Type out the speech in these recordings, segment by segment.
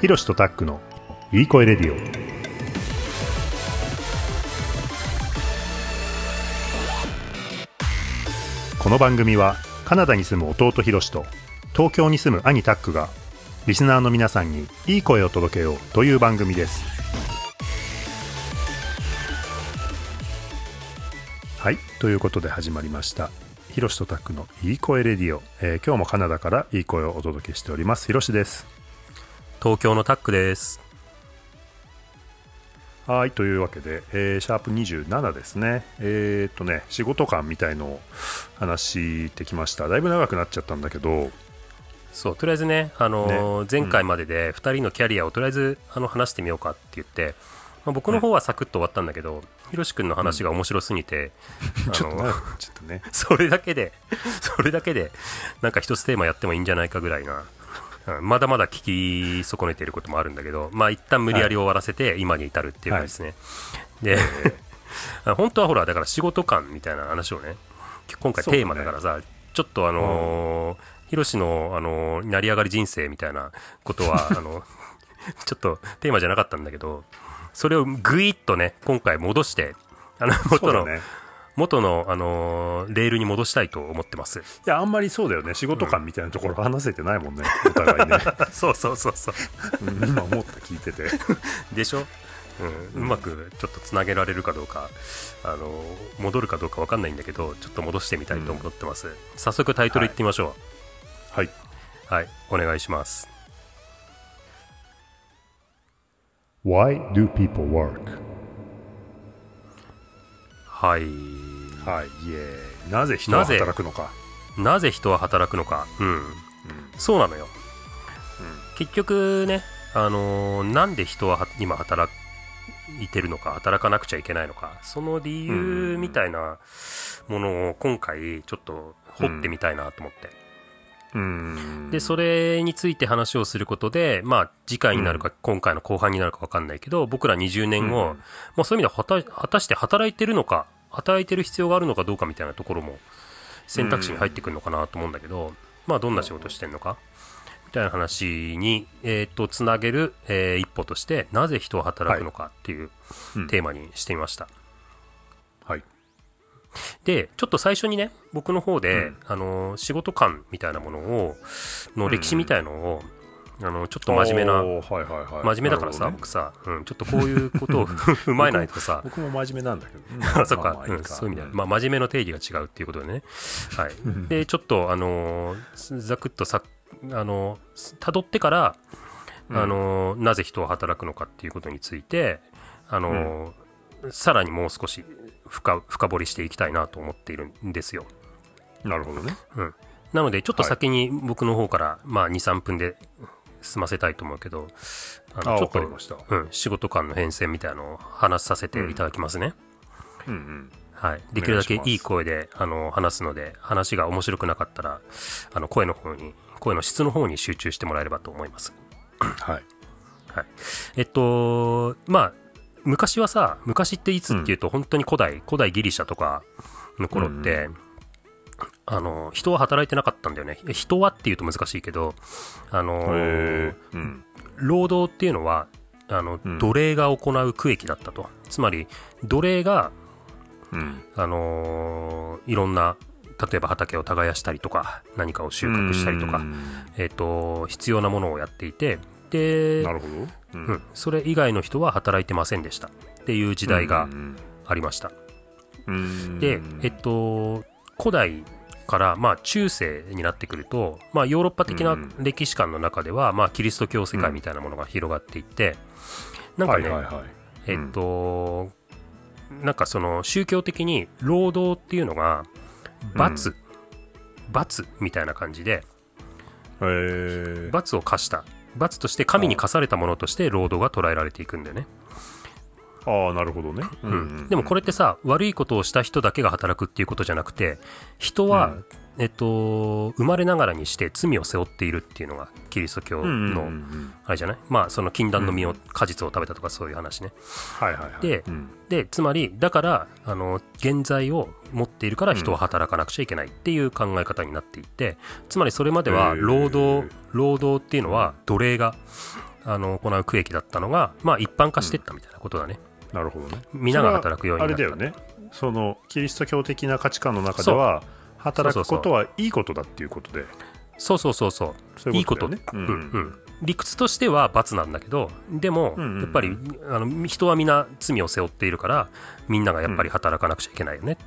ひろしとタックのいい声レディオ。この番組はカナダに住む弟ひろしと東京に住む兄タックがリスナーの皆さんにいい声を届けようという番組です。はいということで始まりました。ひろしとタックのいい声レディオ、えー今日もカナダからいい声をお届けしております。ひろしです。東京のタックです。はい、というわけで、えーシャープ27ですね。えーっとね、仕事感みたいのを話してきました。だいぶ長くなっちゃったんだけど、そう、とりあえずね、あのー前回までで2人のキャリアをとりあえずあの話してみようかって言って、まあ、僕の方はサクッと終わったんだけど、ひろし君の話が面白すぎて、ちょっとちゃったね。それだけで、それだけで、なんか一つテーマやってもいいんじゃないかぐらいな、うんまだまだ聞き損ねていることもあるんだけど、まあ一旦無理やり終わらせて、今に至るっていう感じですね。で、本当はほら、だから仕事感みたいな話をね、今回テーマだからさ、ちょっとあのーヒロシの、あのー成り上がり人生みたいなことは、あの、ちょっとテーマじゃなかったんだけど、それをぐいっとね、今回戻して、あの、そ元の、ね。元の、あのーレールに戻したいと思ってます。いや、あんまりそうだよね。仕事感みたいなところ話せてないもんね。お互いね。そうそうそうそう。うん今思った聞いてて。でしょ？うん、うまくちょっとつなげられるかどうか、あのー戻るかどうかわかんないんだけど、ちょっと戻してみたいと思ってます。早速タイトルいってみましょはい。う。はい、お願いします。Why do people work? はい。はい、イエーイ。なぜ人は働くのか。なぜ人は働くのか。うん。そうなのよ。結局ね、あのーなんで人はは今働いてるのか、働かなくちゃいけないのか、その理由みたいなものを今回ちょっと掘ってみたいなと思って。うん。で、それについて話をすることで、まあ、次回になるか、今回の後半になるか分かんないけど、僕ら20年後、うんまあ、そういう意味では果たして働いてるのか、働いてる必要があるのかどうかみたいなところも選択肢に入ってくるのかなと思うんだけど、まあ、どんな仕事してんのか、みたいな話に、えっ、と、つなげる、えー一歩として、なぜ人は働くのかっていううんテーマにしてみました。はい。で、ちょっと最初にね、僕の方で、うんあの、仕事観みたいなものを、の歴史みたいのを、あの、ちょっと真面目な、はいはいはい。真面目だからさ、ね僕さ、うん、ちょっとこういうことを踏まえないとさ、僕も真面目なんだけど。そっかうん、そういう意味で、まあ、真面目の定義が違うっていうことでね。はい。で、ちょっと、あのーざくっとさ、あのー辿ってから、あのーなぜ人は働くのかっていうことについて、あのーさらにもう少し深深掘りしていきたいなと思っているんですよ。なるほどね。うん。なので、ちょっと先に僕の方から、まあ、2、3分で済ませたいと思うけど、あのちょっと。うん、仕事間の変遷みたいなのを話させていただきますね。うんうん。はい。できるだけいいい声で、あの、話すので、話が面白くなかったら、あの、声の方に、声の質の方に集中してもらえればと思います。はい。はい。えっと、まあ、昔はさ、昔っていつっていうと、本当に古代、古代ギリシャとかの頃って、あの、人は働いてなかったんだよね。人はっていうと難しいけど、あの。うん。労働っていうのはあの、うん奴隷が行う区域だったとつまり奴隷が、うん。あのーいろんな例えば畑を耕したりとか何かを収穫したりとか、うんえー、と必要なものをやっていてでなるほど。ううん、それ以外の人は働いてませんでしたっていう時代がありました、うんで、えっと、古代から、まあ、中世になってくると、まあ、ヨーロッパ的なうん。歴史観の中では、まあ、キリスト教世界みたいなものが広がっていって、なんかね。えっと、なんかその宗教的に労働っていうのが罰、罰みたいな感じで。罰を課した。罰として神に課されたものとして労働が捉えられていくんだよね、ああ、なるほどね。ううんでもこれってさ悪いことをした人だけが働くっていうことじゃなくて人は、うん。えっと、生まれながらにして罪を背負っているっていうのがキリスト教うんうんうんうのん。あれじゃない？まあその禁断の実を果実を食べたとかそういう話ね。はいはいはい。でうん。でつまりだからあの現在を持っているから人は働かなくちゃいけないっていう考え方になっていってつまりそれまでは労働労働っていうのは奴隷があの行う区域だったのが、まあ、一般化していったみたいなことだね、なるほどね。皆が働くようになった。あれだよね。そのキリスト教的な価値観の中では働くことはいいことだっていうことで。そうそうそうそう。そういうことね。うん。うん理屈としては罰なんだけどでもうんうんうん。やっぱりあの人は皆罪を背負っているからみんながやっぱり働かなくちゃいけないよね、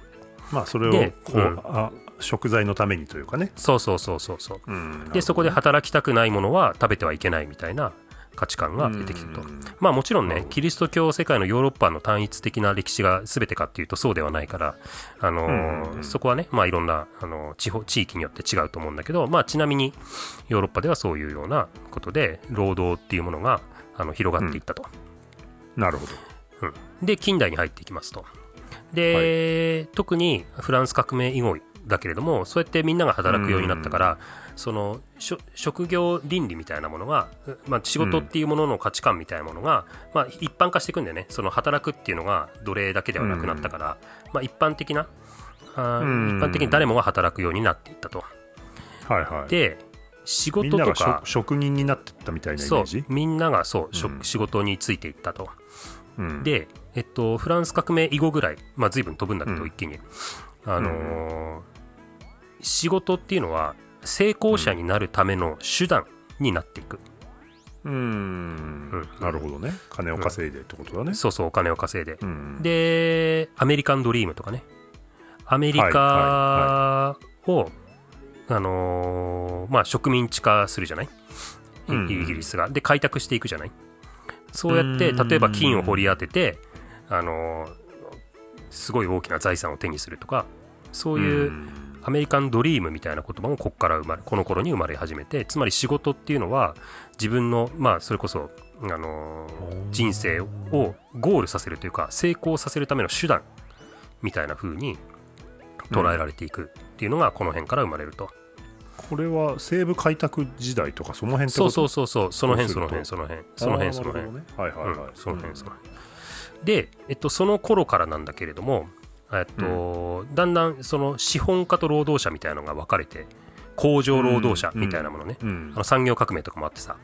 まあそれをでこう、うん。あ食材のためにというかね、そうそうそうそうそう。うんでそこで働きたくないものは食べてはいけないみたいな価値観が出てきたと。うんまあもちろんねキリスト教世界のヨーロッパの単一的な歴史が全てかっていうとそうではないから、あのそこはね、まあ、いろんな、あの地方地域によって違うと思うんだけど、まあ、ちなみにヨーロッパではそういうようなことで労働っていうものがあの広がっていったと、なるほど。うん。で近代に入っていきますと。で、特にフランス革命以後だけれどもそうやってみんなが働くようになったから、その職業倫理みたいなものが、まあ、仕事っていうものの価値観みたいなものが、まあ、一般化していくんだよね。その働くっていうのが奴隷だけではなくなったから、まあ、一般的なあーうん一般的に誰もが働くようになっていったと。はいはい。で仕事とか。職職人になってったみたいなイメそう。ージみんながそう、仕事についていったと。うん。で、えっと、フランス革命以後ぐらい、まあ、随分飛ぶんだけど、うん。一気に、あのー仕事っていうのは成功者になるための手段になっていく、うーん。なるほどね。金を稼いでってことだね。そうそうお金を稼いで、うん。でアメリカンドリームとかね。アメリカを、あのーまあ、植民地化するじゃない、うん。イギリスが。で開拓していくじゃない？そうやってうん。例えば金を掘り当てて、あのーすごい大きな財産を手にするとかそういううんアメリカンドリームみたいな言葉もここから生まれこの頃に生まれ始めてつまり仕事っていうのは自分のまあそれこそ、あのー人生をゴールさせるというか成功させるための手段みたいな風に捉えられていくっていうのがこの辺から生まれると、これは西部開拓時代とかその辺ってそうそうそうそうその辺そうの辺その辺その辺その辺はいはいはい、うんその辺その辺。で、えっと、その頃からなんだけれども、えっとだんだんその資本家と労働者みたいなのが分かれて工場労働者みたいなものね、うん。あの産業革命とかもあってさ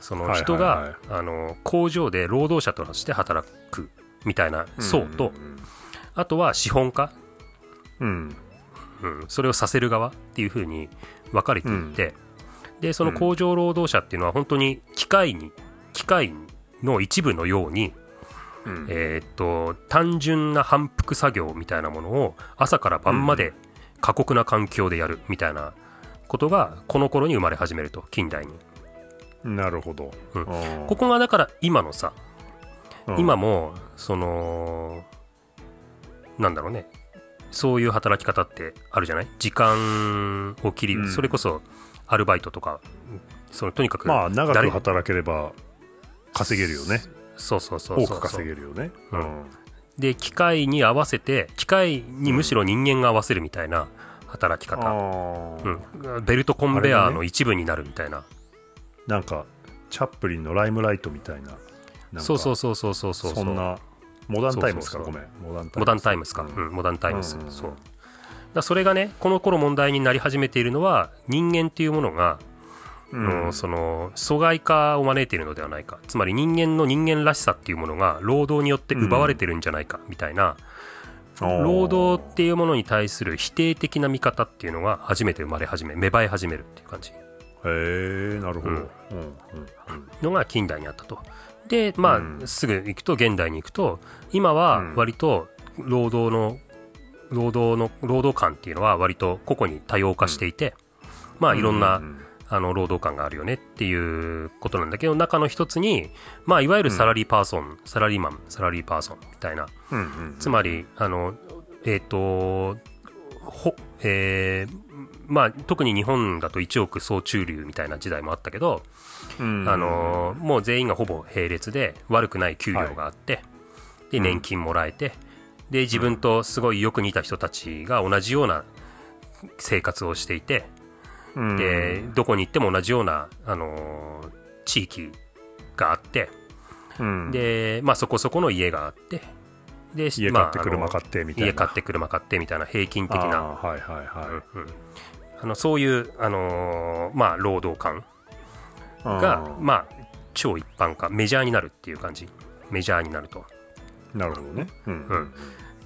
そのはいはいはい。人が、あの工場で労働者として働くみたいな層と、あとは資本家、うん。うん、それをさせる側っていう風に分かれていって、でその工場労働者っていうのは本当に機械に機械の一部のように、うん。えーっと単純な反復作業みたいなものを朝から晩まで過酷な環境でやるみたいなことがこの頃に生まれ始めると近代に。なるほど、うん。うんここがだから今のさ。うん。今もそのなんだろうね。そういう働き方ってあるじゃない？時間を切り、うん。それこそアルバイトとかそのとにかくまあ長誰く働ければ稼げるよねそうそうそう多く稼げるよね。で機械に合わせて機械にむしろ人間が合わせるみたいな働きあ方、ー。うん、ベルトコンベアの一部になるみたいな、なんかチャップリンのライムライトみたいな。そうそうそうそうそうそうそんなモダンタイムスか？そうそうごめん。モダンタイムスか、うモダンタイムス、うそう。だそれがねこの頃問題になり始めているのは人間っていうものが、うんのその阻害化を招いているのではないか。つまり人間の人間らしさっていうものが労働によって奪われてるんじゃないかみたいな、労働っていうものに対する否定的な見方っていうのが初めて生まれ始め芽生え始めるっていう感じ。へえなるほど、うん。うんうん。のが近代にあったと。でまあ、うん。すぐ行くと現代に行くと今はうん。割と労働の労働の労働観っていうのは割と個々に多様化していて、まあいろんな、あの労働観があるよねっていうことなんだけど中の一つにまあいわゆるサラリーパーソン、サラリーマンサラリーパーソンみたいな。うんうんつまりあのえっ、とほえーまあ特に日本だと一億総中流みたいな時代もあったけど、うん。あのーもう全員がほぼ並列で悪くない給料があって、でうん。年金もらえてで自分とすごいよく似た人たちが同じような生活をしていて、うんでどこに行っても同じような、あのー地域があってうん。で、まあ、そこそこの家があってで家まあ買って車買ってみたいな。家買って車買ってみたいな平均的な、はいはいはうんうん。あのそういう、あのーまあ、労働観いが、うんまあ、超一般化メジャーになるっていう感じ。メジャーになると。なるほどね。うん。うん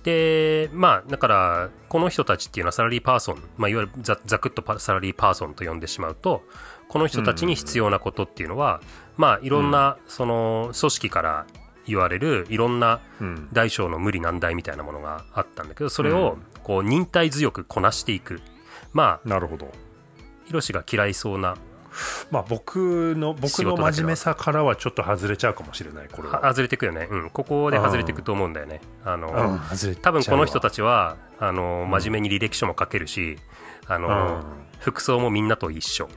でまあだからこの人たちっていうのはサラリーパーソン、まあ、いわゆるざざくっとパサラリーパーソンと呼んでしまうとこの人たちに必要なことっていうのは、まあいろんなその組織から言われるいろんなうん。大小の無理難題みたいなものがあったんだけどそれをこう忍耐強くこなしていくまあなるほど。ヒロシが嫌いそうなまあ僕の、僕の真面目さからはちょっと外れちゃうかもしれない、これは。は外れてくよね、うん、ここで外れていくと思うんだよね。あの、うん、外れちゃう。わ多分この人たちはあの真面目に履歴書も書けるしあの、うん。服装もみんなと一緒。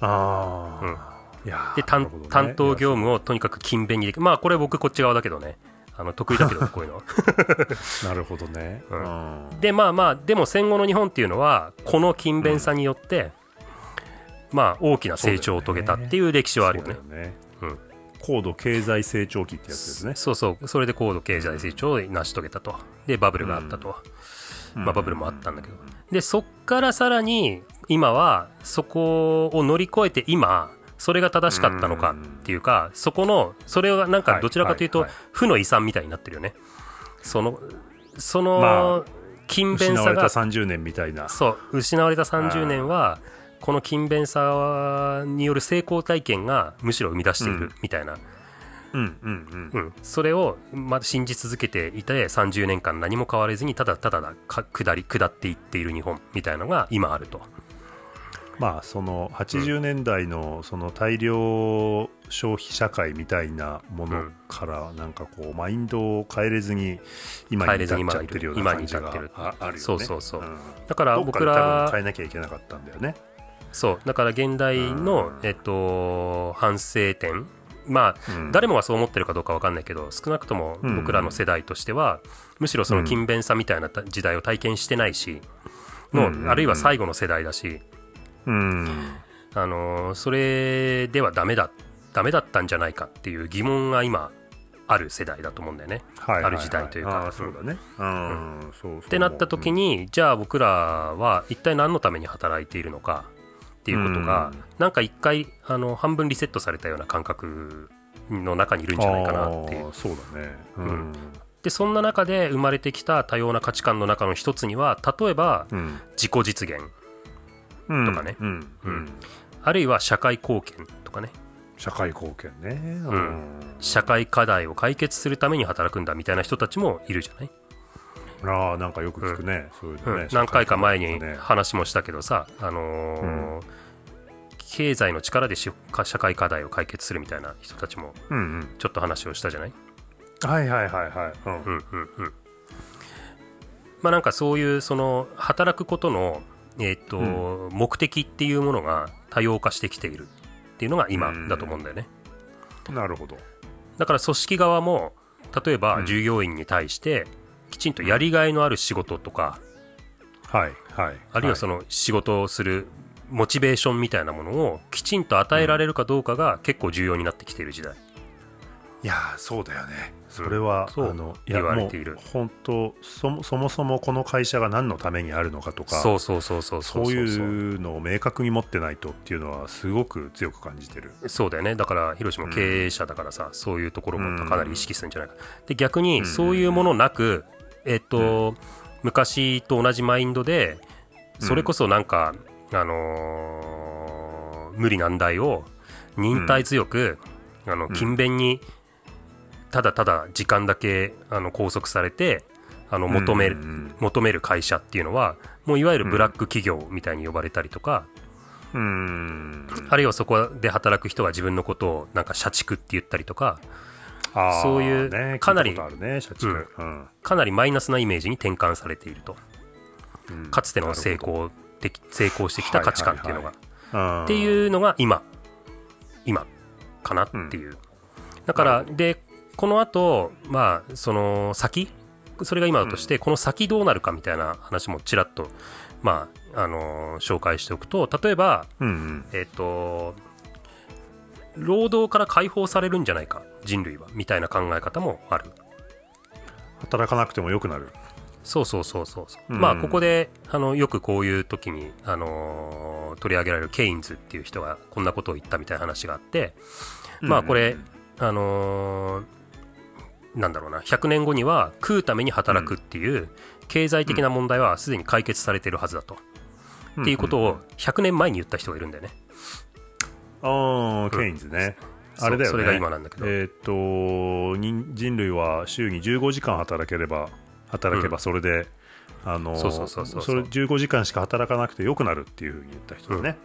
ああ、いやーで担なるほどね。担当業務をとにかく勤勉にできる。まあこれ僕こっち側だけどね。あの得意だけど こういうのなるほどね。ううん。でまあまあでも戦後の日本っていうのはこの勤勉さによって、まあ大きな成長を遂げたっていう歴史はあるよね。そうだよね。うん高度経済成長期ってやつですね。そうそう。それで高度経済成長を成し遂げたと。でバブルがあったと、まあ、バブルもあったんだけど。でそっからさらに今はそこを乗り越えて今それが正しかったのかっていうかそこのそれがなんかどちらかというと負の遺産みたいになってるよね。そのそまの勤勉さ失われたが30年みたいな。そう。失われた30年はこの勤勉さによる成功体験がむしろ生み出しているみたいな、うんうんうん、それを、ま、信じ続けていて30年間何も変わらずにただただか下り下っていっている日本みたいなのが今あると。まあその80年代のその大量消費社会みたいなものからなんかこうマインドを変えれずに今に至っちゃってるような感じが今に至ってるああるよね。そうそうそう。うん。だから僕ら分変えなきゃいけなかったんだよね。そう。だから現代のう、ん。えっと、反省点。まあ、うん。誰もがそう思ってるかどうか分かんないけど少なくとも僕らの世代としては、むしろその勤勉さみたいな時代を体験してないし、のうんあるいは最後の世代だし、うん。あのーそれではダメだダメだったんじゃないかっていう疑問が今ある世代だと思うんだよね。はいはいはい。ある時代というか。そうだね。うん。そうそう。ってなった時に、じゃあ僕らは一体何のために働いているのかっていうことが、うん。なんか一回あの半分リセットされたような感覚の中にいるんじゃないかなってそうだね。ううん。んでそんな中で生まれてきた多様な価値観の中の一つには例えばうん。自己実現うんとかね。うんうんあるいは社会貢献とかね。社会貢献ね。ん。社会課題を解決するために働くんだみたいな人たちもいるじゃない、ああなんかよく聞くね。そういうのねうん。何回か前に話もしたけどさ、あのー経済の力でしか社会課題を解決するみたいな人たちもうんうん。ちょっと話をしたじゃない？はいはいはいはい。うんうんうんうんまあなんかそういうその働くことのえっ、と、目的っていうものが多様化してきているっていうのが今だと思うんだよね、なるほど。だから組織側も例えうんば従業員に対してきちんとやりがいのある仕事とか、はいはい。あるいはその仕事をするモチベーションみたいなものをきちんと与えられるかどうかが結構重要になってきている時代、いやーそうだよね。それは、そうあの言われている。本当そもそもそもこの会社が何のためにあるのかとかそうそうそうそうそそう。ういうのを明確に持ってないとっていうのはすごく強く感じてる。そうだよね。だからヒロシも経営者だからさ、そういうところもかなり意識するんじゃないか、で逆にそういうものなく、えっと、昔と同じマインドでそれこそなんか、あのー無理難題を忍耐強く、あの勤勉にただただ時間だけあの拘束されてあの求める、うんうん求める会社っていうのはもういわゆるブラック企業みたいに呼ばれたりとか、うん。あるいはそこで働く人が自分のことをなんか社畜って言ったりとかそういうねかなりね。うん。かなりマイナスなイメージに転換されていると。うん。かつての成功的成功してきた価値観っていうのが、うんっていうのが今今かなっていう、だからでこの後まあその先？それが今だとして、この先どうなるかみたいな話もちらっとまああのー紹介しておくと例えばうんうん。えっ、と労働から解放されるんじゃないか人類はみたいな考え方もある。働かなくてもよくなる。そうそうそうそうそう、うん、まあここであのよくこういう時に、あのー、取り上げられるケインズっていう人がこんなことを言ったみたいな話があって、まあこれ、あのー、なんだろうな100年後には食うために働くっていう経済的な問題はすでに解決されてるはずだと、っていうことを100年前に言った人がいるんだよね。ああ、ケインズね。あれだよね。それが今なんだけど。えっ、と、人類は週に15時間働ければ、働けばそれで、うん、あの、そうそうそうそうそれ15時間しか働かなくてよくなるっていうふうに言った人だね。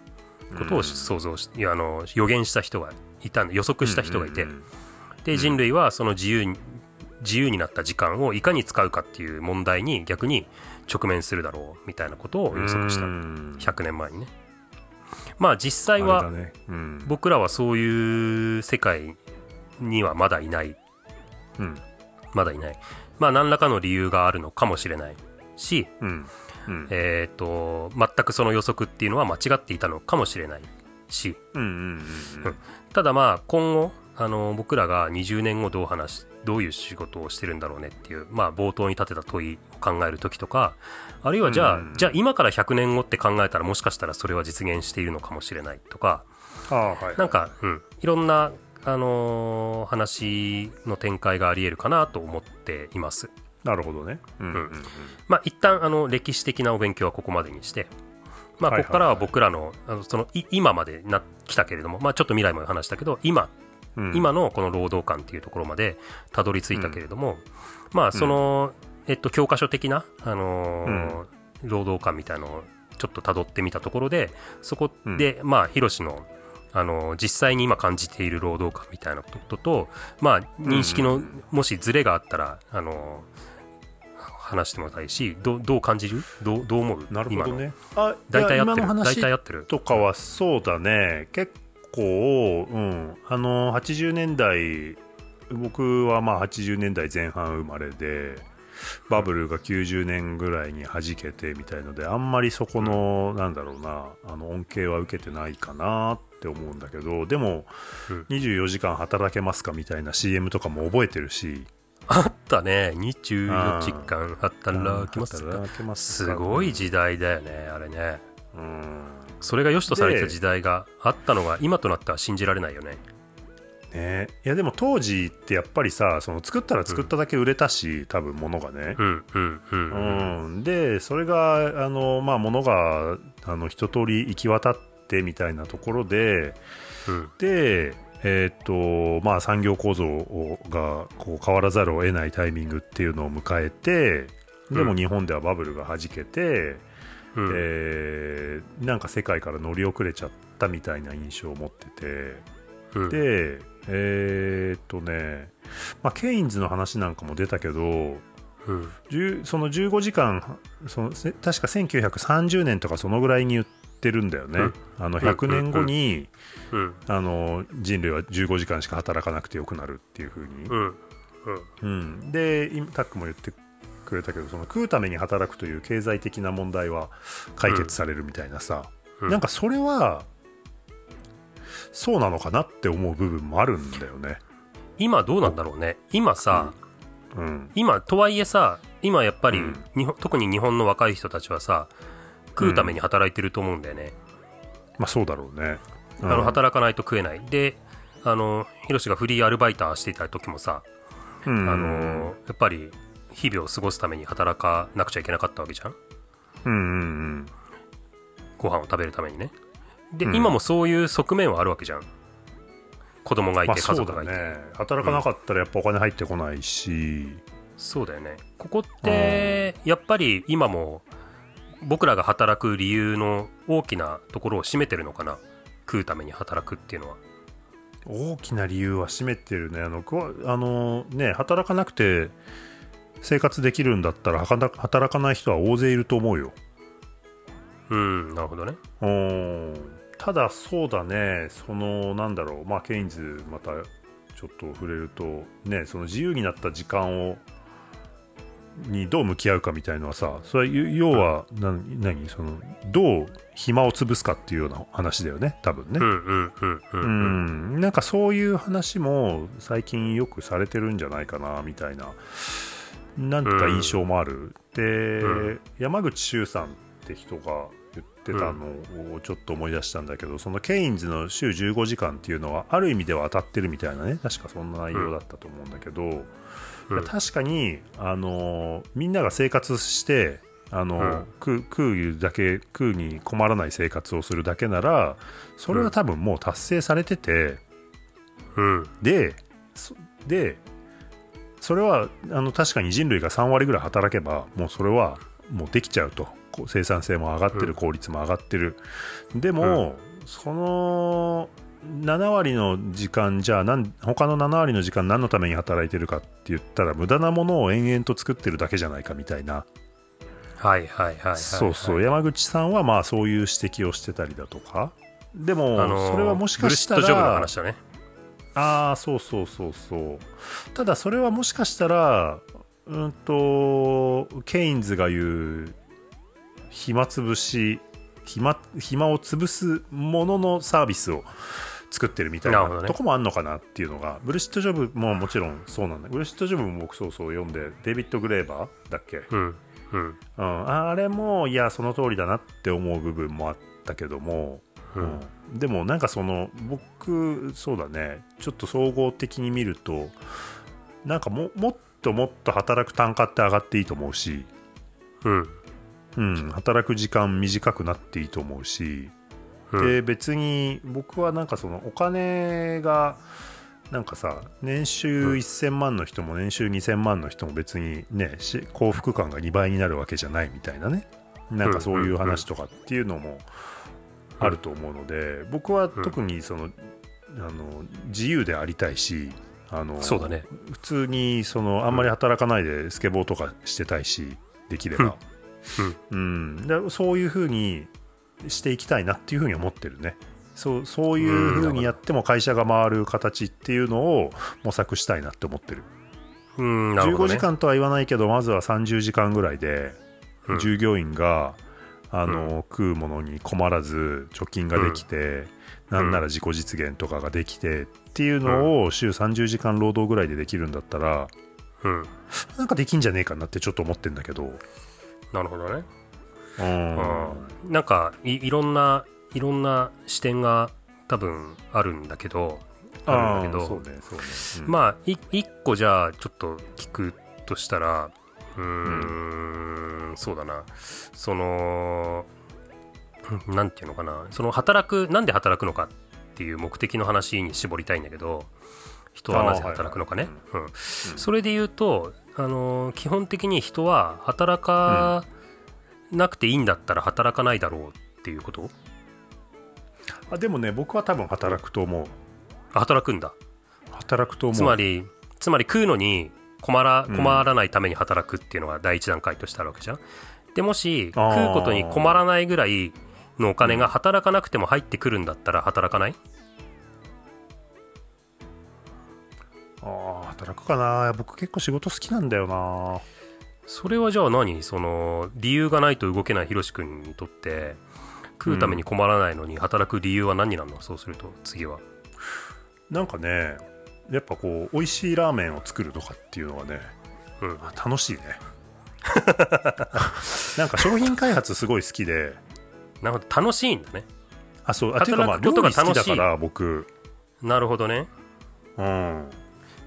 うん、ことを想像し、いやあの予言した人がいた予測した人がいて、で人類はその自由に自由になった時間をいかに使うかっていう問題に逆に直面するだろうみたいなことを予測した。100年前にねまあ実際は僕らはそういう世界にはまだいない、うん、まだいない。まあ何らかの理由があるのかもしれないし、うん。うん、えっ、ー、と全くその予測っていうのは間違っていたのかもしれないし、ただまあ今後あの僕らが20年後どう話どういう仕事をしてるんだろうねっていう、まあ、冒頭に立てた問いを考える時とかあるいはじゃあ、じゃあ今から100年後って考えたらもしかしたらそれは実現しているのかもしれないとか、はい、なんか、うん、いろんな、あのー、話の展開がありえるかなと思っています。なるほどね。うん、うん、まあ一旦あの歴史的なお勉強はここまでにして、まあ、ここからは僕らの,、あのその今までな来たけれども、まあ、ちょっと未来も話したけど今うん、今のこの労働観っていうところまでたどり着いたけれども、うん、まあその、えっと、教科書的な、あのー、労働観みたいのをちょっとたどってみたところでそこで、まあヒロシのあの実際に今感じている労働観みたいなことと、まあ、認識のもしズレがあったら、あの話してもらいたいしどどう感じる？どうどう思う？なるほどね。あ大体やってる。大体やってる。とかはそうだね。結構、うん、あの80年代僕はまあ80年代前半生まれでバブルが90年ぐらいに弾けてみたいのであんまりそこの、なんだろうなあの恩恵は受けてないかなって思うんだけどでも、24時間働けますかみたいな CM とかも覚えてるしあったね。24時間働けますか。すごい時代だよねあれね。うんそれが良しとされた時代があったのが今となっては信じられないよね。ね、いやでも当時ってやっぱりさその作ったら作っただけ売れたし、うん、多分物がね。うんでそれがあの、まあ、物があの一通り行き渡ってみたいなところで、うん、でえー、っとまあ、産業構造がこう変わらざるを得ないタイミングっていうのを迎えてでも日本ではバブルがはじけて、うん、えー、なんか世界から乗り遅れちゃったみたいな印象を持ってて、うん、でえー、っとね、まあ、ケインズの話なんかも出たけど、うん、その15時間その確か1930年とかそのぐらいに言ってるんだよね、うん、あの100年後に、うん、あの人類は15時間しか働かなくてよくなるっていうふうに、うん、でタックも言ってくれたけどその食うために働くという経済的な問題は解決されるみたいなさ、うん、なんかそれはそうなのかなって思う部分もあるんだよね。今どうなんだろうね。今さ、うん、うん、今とはいえさ今やっぱり、うん、特に日本の若い人たちはさ食うために働いてると思うんだよね、まあそうだろうね、あの働かないと食えない。であのヒロシがフリーアルバイターしていた時もさ、あのやっぱり日々を過ごすために働かなくちゃいけなかったわけじゃん？うんうんうん。ご飯を食べるためにね。で、うん、今もそういう側面はあるわけじゃん。子供がいて、家族がいて、ね。働かなかったらやっぱお金入ってこないし、うん、そうだよね。ここって、やっぱり今も僕らが働く理由の大きなところを占めてるのかな？食うために働くっていうのは。大きな理由は占めてるね。あの、あのね、働かなくて、生活できるんだったら働かない人は大勢いると思うよ。うんなるほどね。ただそうだね。そのなんだろう。まあケインズまたちょっと触れるとねその自由になった時間をにどう向き合うかみたいのはさそれは要は何何？そのどう暇を潰すかっていうような話だよね多分ね。うん。なんかそういう話も最近よくされてるんじゃないかなみたいななんか印象もある、で、山口周さんって人が言ってたのをちょっと思い出したんだけど、そのケインズの週15時間っていうのはある意味では当たってるみたいなね確かそんな内容だったと思うんだけど、確かに、あのみんなが生活してあの、食う食うだけ食うに困らない生活をするだけならそれは多分もう達成されてて、うん。でそでそれはあの確かに人類が3割ぐらい働けばもうそれはもうできちゃうと。生産性も上がってる、うん効率も上がってる。でも、その7割の時間じゃあなん他の7割の時間何のために働いてるかって言ったら無駄なものを延々と作ってるだけじゃないかみたいな。はいはいはいはい、はい、そうそう山口さんはまあそういう指摘をしてたりだとか。でも、あのーそれはもしかしたブルシットジョブのら話だねああそうそうそうそう。ただそれはもしかしたらうんとケインズが言う暇つぶし暇暇を潰すもののサービスを作ってるみたいなとこもあんのかなっていうのが、ブルシットジョブももちろんそうなんだ。ブルシットジョブも僕そうそう読んでデイビッド・グレーバーだっけ、うんうん。うん、あれもいやその通りだなって思う部分もあったけども、うん。うんでもなんかその僕そうだね。ちょっと総合的に見るとなんかももっともっと働く単価って上がっていいと思うし、うん。うん、働く時間短くなっていいと思うし、うん。で別に僕はなんかそのお金がなんかさ年収1000万の人も年収2000万の人も別にねし幸福感が2倍になるわけじゃないみたいなね。なんかそういう話とかっていうのもあると思うので僕は特にそのあの自由でありたいしあのそうだね。普通にそのあんまり働かないでスケボーとかしてたいしできれば、うん、でそういう風にしていきたいなっていう風に思ってるね。そうそういう風にやっても会社が回る形っていうのを模索したいなって思ってる。うん。なるほど、15ね、時間とは言わないけどまずは30時間ぐらいでうん。従業員が、あの食うものに困らず貯金ができて、なんなら自己実現とかができてっていうのを週30時間労働ぐらいでできるんだったらうん。なんかできんじゃねえかなってちょっと思ってんだけど。なるほどね。うん。うんなんかいいろんないろんな視点が多分あるんだけどあるんだけど。ねね、うん。まあい一個じゃあちょっと聞くとしたらうーん。そうだな。そのうんなんていうのかな。その働くなんで働くのかっていう目的の話に絞りたいんだけど人はなぜ働くのかね、うん。それで言うと、あのー基本的に人は働かなくていいんだったら働かないだろうっていうこと？あでもね僕は多分働くと思う。あ働くんだ。働くと思う。つまりつまり食うのに困ら困らないために働くっていうのが第一段階としてあるわけじゃん。でもし食うことに困らないぐらいのお金が働かなくても入ってくるんだったら働かない？あー働くかな。僕結構仕事好きなんだよな。それはじゃあ何？その理由がないと動けないひろし君にとって食うために困らないのに働く理由は何になるの？そうすると次は。なんかねやっぱこう美味しいラーメンを作るとかっていうのがねうんあ楽しいね。なんか商品開発すごい好きで。なるほど楽しいんだね。あそうあっていうかまあ料理好きだ楽しい。から僕。なるほどね。うん。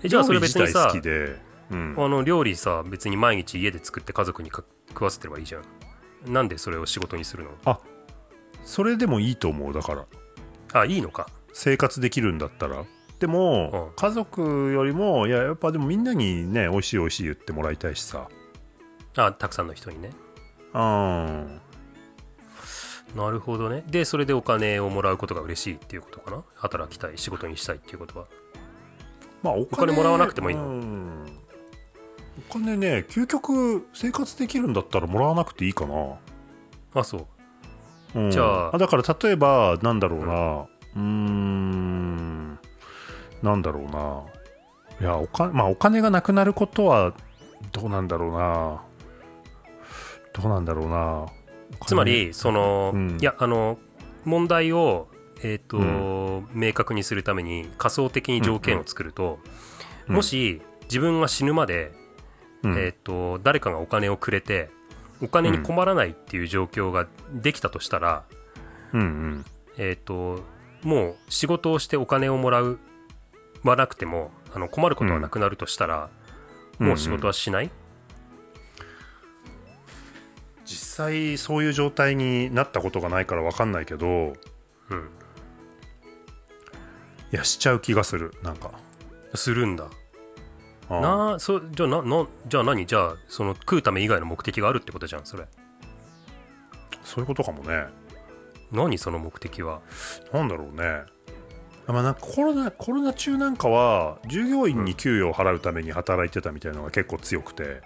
えじゃあそれ別にさ好きで、うん、あの料理さ別に毎日家で作って家族にか食わせてればいいじゃん。なんでそれを仕事にするの？それでもいいと思うだから。あいいのか。生活できるんだったらでも、うん。家族よりもいややっぱでもみんなにね美味しい美味しい言ってもらいたいしさ。あたくさんの人にね。うん。なるほどね。でそれでお金をもらうことが嬉しいっていうことかな？働きたい仕事にしたいっていうことは。まあお金もらわなくてもいいの？うん。お金ね究極生活できるんだったらもらわなくていいかな、あそう。うん。じゃあだから例えばなんだろうな。うーんなんだろうな。いやおか、まあ、お金がなくなることはどうなんだろうな。どうなんだろうな。つまりその、うん。いやあの問題をえっ、と、う明確にするために仮想的に条件を作ると、うん。もし自分が死ぬまでうん、えーと、誰かがお金をくれてお金に困らないっていう状況ができたとしたら、うんうん、えーと、もう仕事をしてお金をもらうはなくてもあの困ることはなくなるとしたら、もう仕事はしない、実際そういう状態になったことがないから分かんないけど、うん、いやしちゃう気がするなんか。するんだ。なそじゃあななじゃあ何？じゃあその食うため以外の目的があるってことじゃんそれ。そういうことかもね。何その目的は？なんだろうねまあ、なんかコロナコロナ中なんかは従業員に給与を払うために働いてたみたいなのが結構強くて。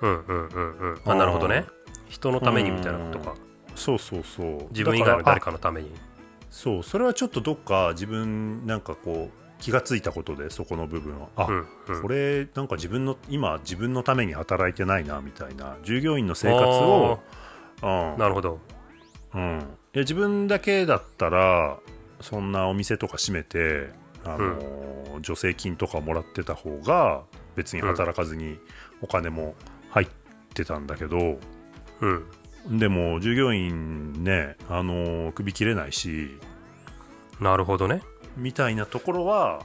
うんうんうんうん。あなるほどね。人のためにみたいなことか。そうそうそう。自分以外の誰かのために。そう。それはちょっとどっか自分なんかこう気が付いたことでそこの部分は。あ、うんうん、これなんか自分の今自分のために働いてないなみたいな。従業員の生活を、うん、なるほど、うん、いや自分だけだったらそんなお店とか閉めてあの、うん、助成金とかもらってた方が別に働かずにお金も入ってたんだけど、うん、でも従業員ねあの首切れないしなるほどね。みたいなところは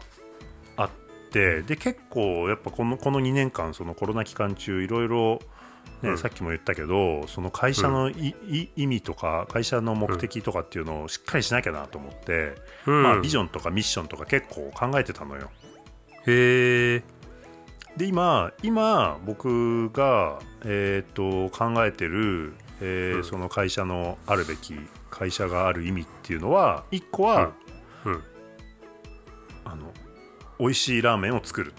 あってで結構やっぱこのこの2年間そのコロナ期間中いろいろね、うん、さっきも言ったけどその会社のい、うん、意味とか会社の目的とかっていうのをしっかりしなきゃなと思って、うん、まあ、ビジョンとかミッションとか結構考えてたのよ。へえ。で今今僕が、えーと、考えてる、えーその会社のあるべき会社がある意味っていうのは1個は、あの美味しいラーメンを作る。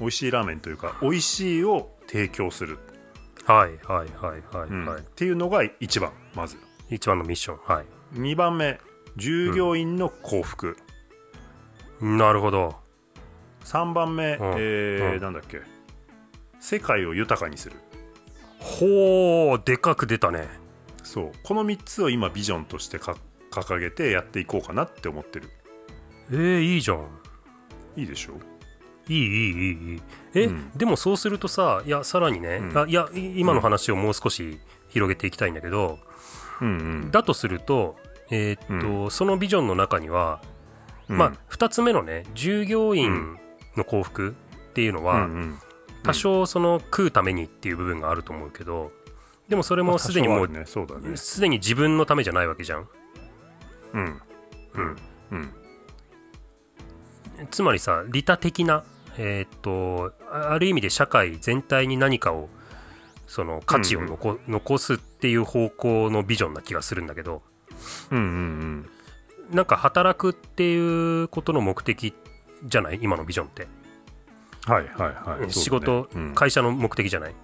美味しいラーメンというか美味しいを提供するはいはいはいはい、うん、っていうのが1番まず。1番のミッションはい。2番目従業員の幸福、うん、なるほど。3番目、うん、えー、うん、なんだっけ。世界を豊かにする。ほうでかく出たね。そう。この3つを今ビジョンとして掲げてやっていこうかなって思ってる。えー、いいじゃん。いいでしょいいいいいいえ、うん、でもそうするとさいやさらにね、うん、あいや今の話をもう少し広げていきたいんだけど、うんうん、だとすると,、えー、っと、うん、そのビジョンの中には、まあ、2つ目のね従業員の幸福っていうのは、うんうん、多少その食うためにっていう部分があると思うけどでもそれもすでにもうすで、ね、に自分のためじゃないわけじゃん。うん、うん、うん。つまりさ利他的なえー、っとある意味で社会全体に何かをその価値を残うんうん、残すっていう方向のビジョンな気がするんだけど、うんうんうん。なんか働くっていうことの目的じゃない？今のビジョンって。はいはいはい。仕事、ねうん、会社の目的じゃない？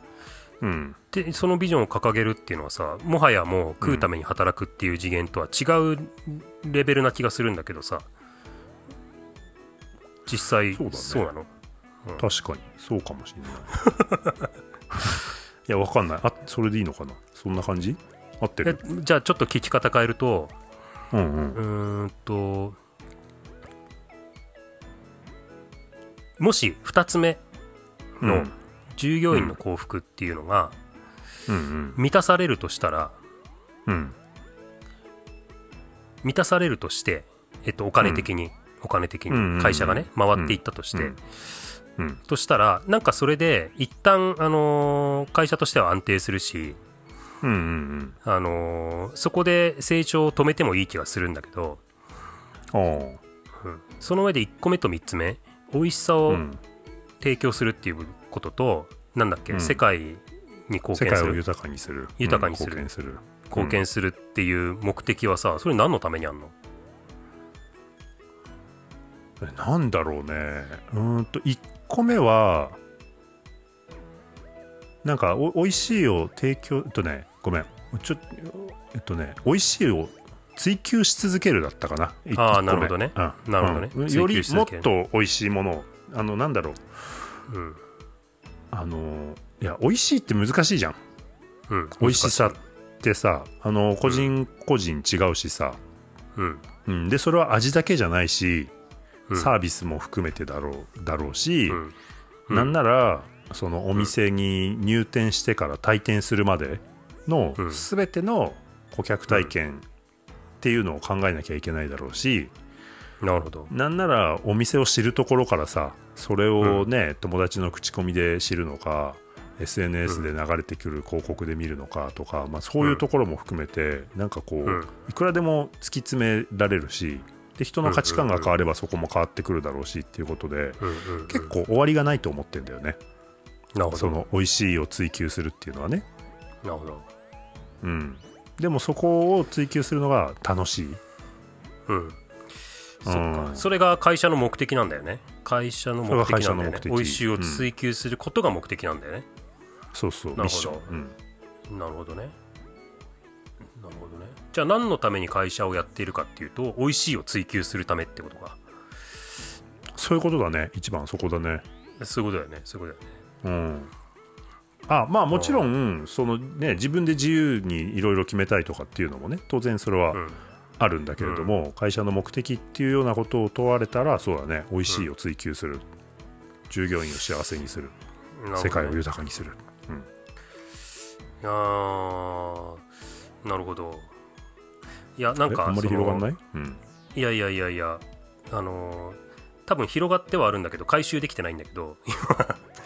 うん、でそのビジョンを掲げるっていうのはさもはやもう食うために働くっていう次元とは違うレベルな気がするんだけどさ。実際そう,、そうなの、うん、確かに。そうかもしれない。いやわかんない。あそれでいいのかな？そんな感じ？合ってる？じゃあちょっと聞き方変えるとうんうん。うんともし2つ目の従業員の幸福っていうのが満たされるとしたら、うん、満たされるとして、えっと、お金的に、お金的に会社がね回っていったとして、としたらなんかそれで一旦あのー、会社としては安定するし、うんうんうん、あのー、そこで成長を止めてもいい気がするんだけど、う。ん、その上で1個目と3つ目美味しさを提供するっていうことと、なんだっけ、うん、世界に貢献する。世界を豊かにする。豊かにする、うん、貢献する。貢献するっていう目的はさそれ何のためにあんの？なんだろうね。うんと1個目はなんかおおいしいを提供とねごめん。ちょえっとねおいしいを追求し続けるだったかな。ああなるほどね、うん、なるほどね、うん、よりもっとおいしいものをあのなんだろう、うん、あのいや美味しいって難しいじゃん、うん、美味しさってさあの個人個人違うしさ、うん。うん、でそれは味だけじゃないしサービスも含めてだろうだろうし、なんならそのお店に入店してから退店するまでのうん。全ての顧客体験っていうのを考えなきゃいけないだろうし、なるほど。なんならお店を知るところからさそれをね、友達の口コミで知るのか SNS で流れてくる広告で見るのかとか、まあ、そういうところも含めて、なんかこう、うん。いくらでも突き詰められるしで人の価値観が変わればそこも変わってくるだろうしっていうことで、結構終わりがないと思ってんだよね。なるほど。その美味しいを追求するっていうのはね、なるほど。うん、でもそこを追求するのが楽しい。うん。そっか、うん。それが会社の目的なんだよね。会社の目的なんだよね。美味しいを追求することが目的なんだよね、そうそう。なるほど。なるほどねじゃあ何のために会社をやっているかっていうと美味しいを追求するためってことか。そういうことだね。一番そこだね。そういうことだよね。そういうことだよね。うん。あまあもちろんそのね自分で自由にいろいろ決めたいとかっていうのもね当然それはうん。あるんだけれども、会社の目的っていうようなことを問われたらそうだね。美味しいを追求する、従業員を幸せにする。ね。世界を豊かにする、うん、あーなるほどいやなんかえあんまり広がんない、うん、いやいやいやいやあのー多分広がってはあるんだけど回収できてないんだけど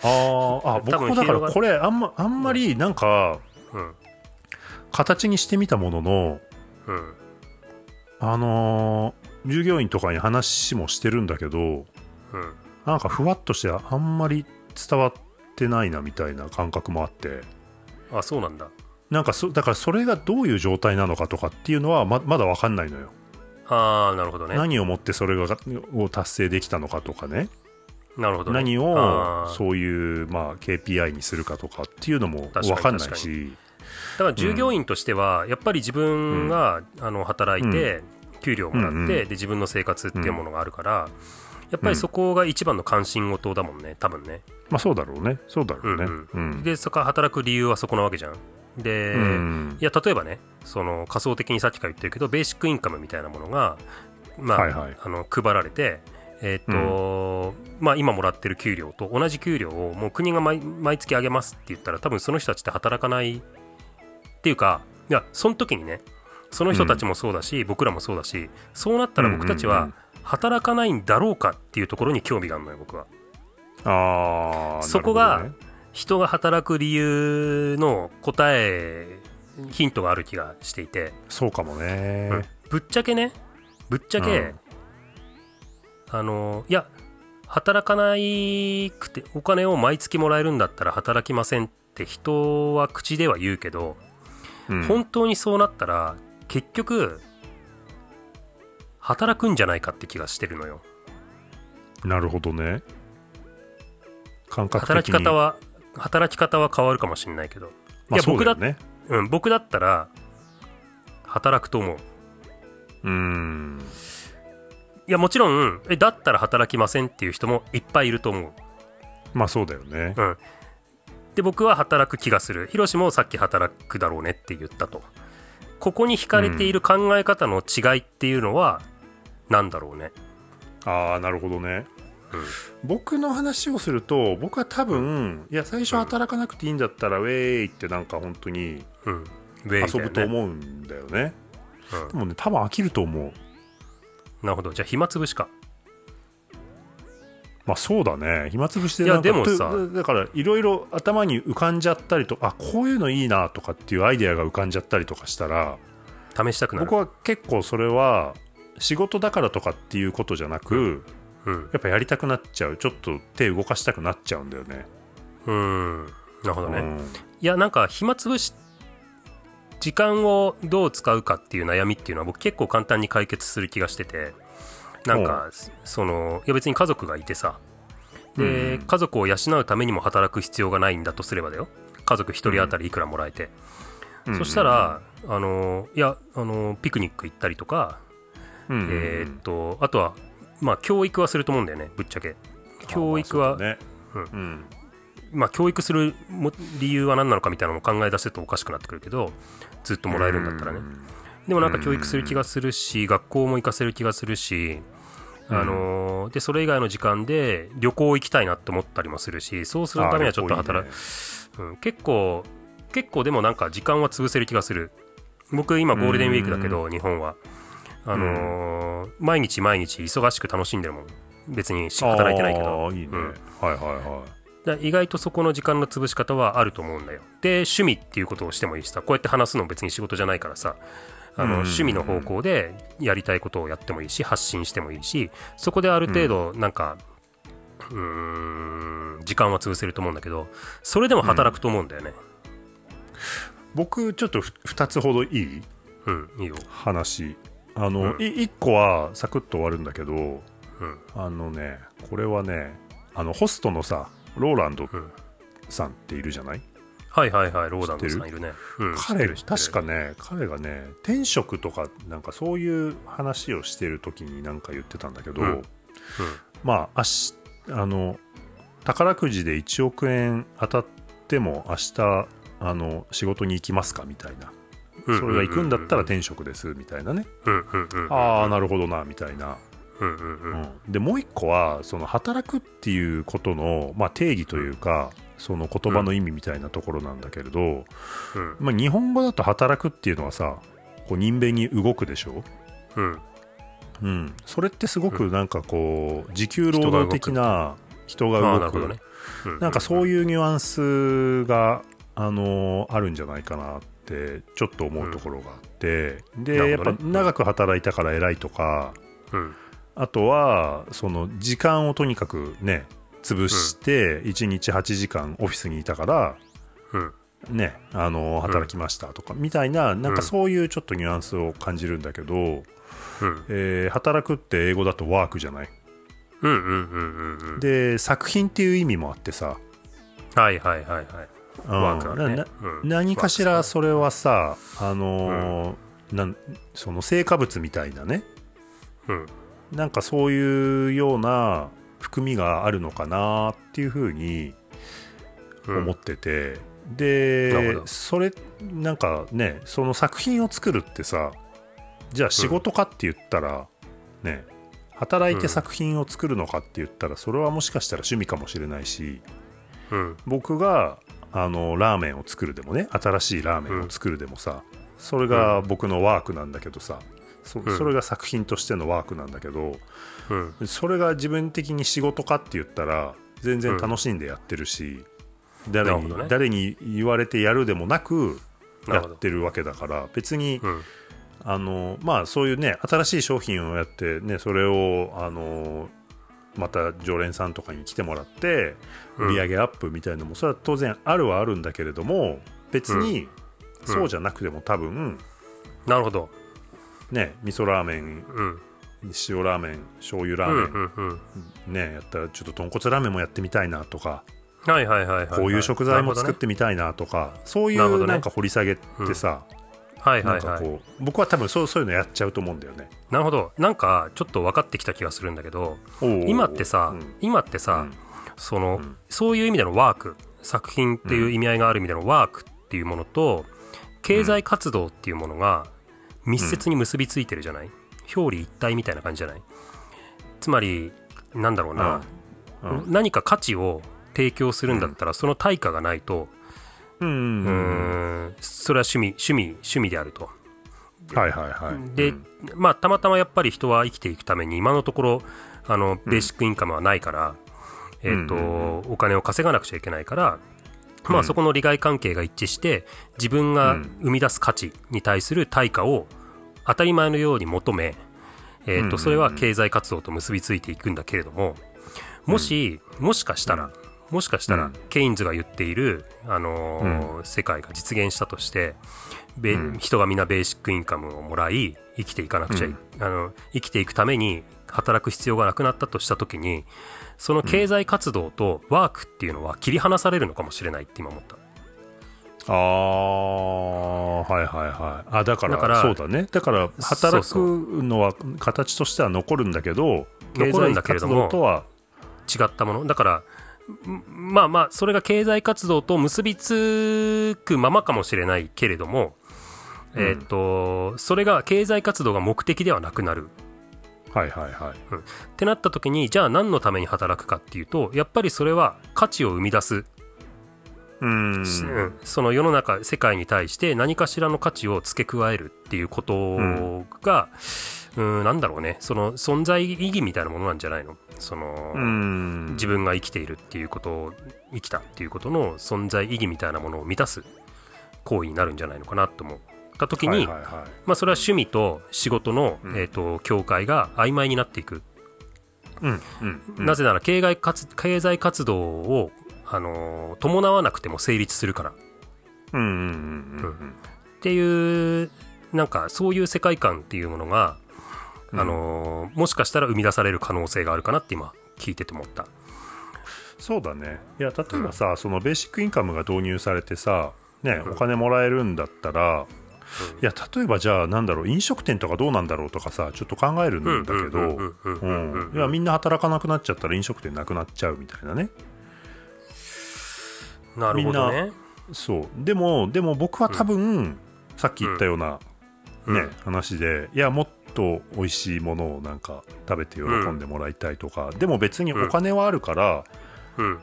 あーあ 僕もだからこれあんまあんまりなんかうん。形にしてみたもののうん。あのー従業員とかに話もしてるんだけどうん。なんかふわっとしてあんまり伝わってないなみたいな感覚もあって。あそうなんだなんかそだからそれがどういう状態なのかとかっていうのはままだ分かんないのよ、ああなるほどね。何をもってそれがを達成できたのかとかね。なるほどね。何をそういう、まあ、KPI にするかとかっていうのも確かに分かんない確しだから従業員としてはやっぱり自分が、あの働いて給料をもらって、うんうんで自分の生活っていうものがあるから、やっぱりそこが一番の関心事だもんね多分ね、まあそうだろうね。そうだろうね。うんうん。でそこから働く理由はそこなわけじゃんで、うん。いや例えばねその仮想的にさっきから言ってるけどベーシックインカムみたいなものが、まあはいはい。あの配られて、えーとまあ、今もらってる給料と同じ給料をもう国が毎毎月上げますって言ったら多分その人たちって働かないっていうかいやその時にねその人たちもそうだし、僕らもそうだしそうなったら僕たちはうん。うんうん働かないんだろうかっていうところに興味があるのよ僕は。ああそこがね人が働く理由の答えヒントがある気がしていて、そうかもね、うん。ぶっちゃけね。ぶっちゃけ、うん。あのいや働かないくてお金を毎月もらえるんだったら働きませんって人は口では言うけど、うん。本当にそうなったら結局働くんじゃないかって気がしてるのよ。なるほどね。感覚的働にき方は働き方は変わるかもしれないけど、まあ、いや僕だね。うん、僕だったら働くと思う。うーん。いやもちろんえだったら働きませんっていう人もいっぱいいると思う。まあそうだよね。うん。で僕は働く気がする。ヒロシもさっき働くだろうねって言ったと。ここに惹かれている考え方の違いっていうのは何だろうね。ああなるほどね。うん僕の話をすると僕は多分いや最初働かなくていいんだったらウェーイってなんか本当に遊ぶと思うんだよね。うん。でもね多分飽きると思う。なるほど。じゃあ暇つぶしか。まあそうだね。暇つぶしでいやなんかでもさ。とだからいろいろ頭に浮かんじゃったりとあこういうのいいなとかっていうアイデアが浮かんじゃったりとかしたら試したくなる。僕は結構それは仕事だからとかっていうことじゃなく、うんやっぱやりたくなっちゃう。ちょっと手動かしたくなっちゃうんだよね。うん。なるほどね、うん。いやなんか暇つぶし時間をどう使うかっていう悩みっていうのは僕結構簡単に解決する気がしてて。なんかそのいや別に家族がいてさ。で、うん。家族を養うためにも働く必要がないんだとすればだよ。家族1人当たりいくらもらえて、そした、らあのいやあのピクニック行ったりとか、うんうんうん。えーっとあとはまあ教育はすると思うんだよねぶっちゃけ。教育は、うだね。うん。うん。まあ、教育するも理由は何なのかみたいなのも考え出せるとおかしくなってくるけどずっともらえるんだったらね。うん。でもなんか教育する気がするし学校も行かせる気がするしあのーでそれ以外の時間で旅行行きたいなって思ったりもするしそうするためにはちょっと働く、うん、結構結構でもなんか時間は潰せる気がする。僕今ゴールデンウィークだけど日本はあのー毎日毎日忙しく楽しんでるもん。別にし働いてないけど。いいね、うん。はいはいはだから意外とそこの時間の潰し方はあると思うんだよ。で趣味っていうことをしてもいいしさ。こうやって話すの別に仕事じゃないからさ。あのうん。趣味の方向でやりたいことをやってもいいし発信してもいいしそこである程度なんかうーん時間は潰せると思うんだけどそれでも働くと思うんだよね。僕ちょっとふ2つほどいい？うん、いいよ。話あの、うん。い1個はサクッと終わるんだけどうん。あのねこれはねあのホストのさローランドうん。さんっているじゃない、はいはいはいローダンドさんいるね、うん、彼確かね彼がね転職とかなんかそういう話をしてる時になんか言ってたんだけど、うん。まあ明日あの宝くじで1億円当たっても明日あの仕事に行きますかみたいな。うんそれが行くんだったら転職ですみたいなね、ああなるほどなみたいな、でもう一個はその働くっていうことの、まあ、定義というか、その言葉の意味みたいなところなんだけれど、うん。まあ、日本語だと働くっていうのはさこう人弁に動くでしょ、うん。うん、それってすごくなんかこう時給労働的な人が動く。なんかそうういうニュアンスが、あのあるんじゃないかなってちょっと思うところがあって、で、やっぱ長く働いたから偉いとかんうん。あとはその時間をとにかくね潰して1日8時間オフィスにいたからうん。ねあの働きましたとかみたいななんかそういうちょっとニュアンスを感じるんだけど、うん。えー働くって英語だとワークじゃない？うんうんうんうんうん。で作品っていう意味もあってさ、はいはいはいはい。うんワークあるねなうん。何かしらそれはさあのーなんその成果物みたいなね。うん。なんかそういうような含みがあるのかなっていうふうにうん。思ってて、なるでそれなんかねその作品を作るってさじゃあ仕事かって言ったら、ね働いて作品を作るのかって言ったらそれはもしかしたら趣味かもしれないしうん。僕があのラーメンを作るでもね新しいラーメンを作るでもさ、それが僕のワークなんだけどさそうん。それが作品としてのワークなんだけどうん。それが自分的に仕事かって言ったら全然楽しんでやってるし、誰になるほどね。誰に言われてやるでもなくやってるわけだから別に、うん。あのまあそういうね新しい商品をやってねそれをあのまた常連さんとかに来てもらってうん。売り上げアップみたいなのもそれは当然あるはあるんだけれども別にそうじゃなくても多分なるほど。ね味噌ラーメンうん。塩ラーメン醤油ラうんーメンねやったらちょっと豚骨ラーメンもやってみたいなとかはいはいはいこういう食材も作ってみたいなとかそういうなんか掘り下げってさはいなはいはい。僕は多分そうそういうのやっちゃうと思うんだよね。なるほど。なんかちょっと分かってきた気がするんだけど今ってさ、うん。今ってさ、うん。その、うん。そういう意味でのワーク作品っていう意味合いがある意味でのワークっていうものと経済活動っていうものが密接に結びついてるじゃない、表裏一体みたいな感じじゃない？つまりなんだろうな、何か価値を提供するんだったら、その対価がないと、うんうんそれは趣味趣味趣味であると。はいはいはい。で、うん。まあたまたまやっぱり人は生きていくために今のところあのベーシックインカムはないから、えーとうんうんお金を稼がなくちゃいけないから、まあ、うん。そこの利害関係が一致して自分が生み出す価値に対する対価を当たり前のように求め、えとそれは経済活動と結びついていくんだけれどももし、もしかしたら、もしかしたら、うん。ケインズが言っている、あのー世界が実現したとして、べうん。人がみんなベーシックインカムをもらい生きていかなくちゃい、うん。あの生きていくために働く必要がなくなったとした時にその経済活動とワークっていうのは切り離されるのかもしれないって今思った。ああはいはいはい。あだからだからそうだね。だから働くのは形としては残るんだけど経残るんだけれども動とは違ったもの。だからんまあまあそれが経済活動と結びつくままかもしれないけれども、うん。えっ、とそれが経済活動が目的ではなくなる。はいはいはい、うん、ってなった時にじゃあ何のために働くかっていうとやっぱりそれは価値を生み出す。うん。その世の中世界に対して何かしらの価値を付け加えるっていうことが、うん、なんだろうね。その存在意義みたいなものなんじゃないの？その自分が生きているっていうことを生きたっていうことの存在意義みたいなものを満たす行為になるんじゃないのかなと思った時に、まあ、それは趣味と仕事の、うん、えーと、境界が曖昧になっていく、うんうん、なぜなら経済活経済活動をあの伴わなくても成立するから。っていうなんかそういう世界観っていうものが、うん、あのもしかしたら生み出される可能性があるかなって今聞いてて思った。そうだね。いや例えばさ、うん、そのベーシックインカムが導入されてさ、ね、お金もらえるんだったら、いや例えばじゃあなんだろう飲食店とかどうなんだろうとかさちょっと考えるんだけどいやみんな働かなくなっちゃったら飲食店なくなっちゃうみたいなね。なるほどね。そう。でもでも僕は多分、うん、さっき言ったような、うん、ね、話でいやもっと美味しいものをなんか食べて喜んでもらいたいとか、でも別にお金はあるから、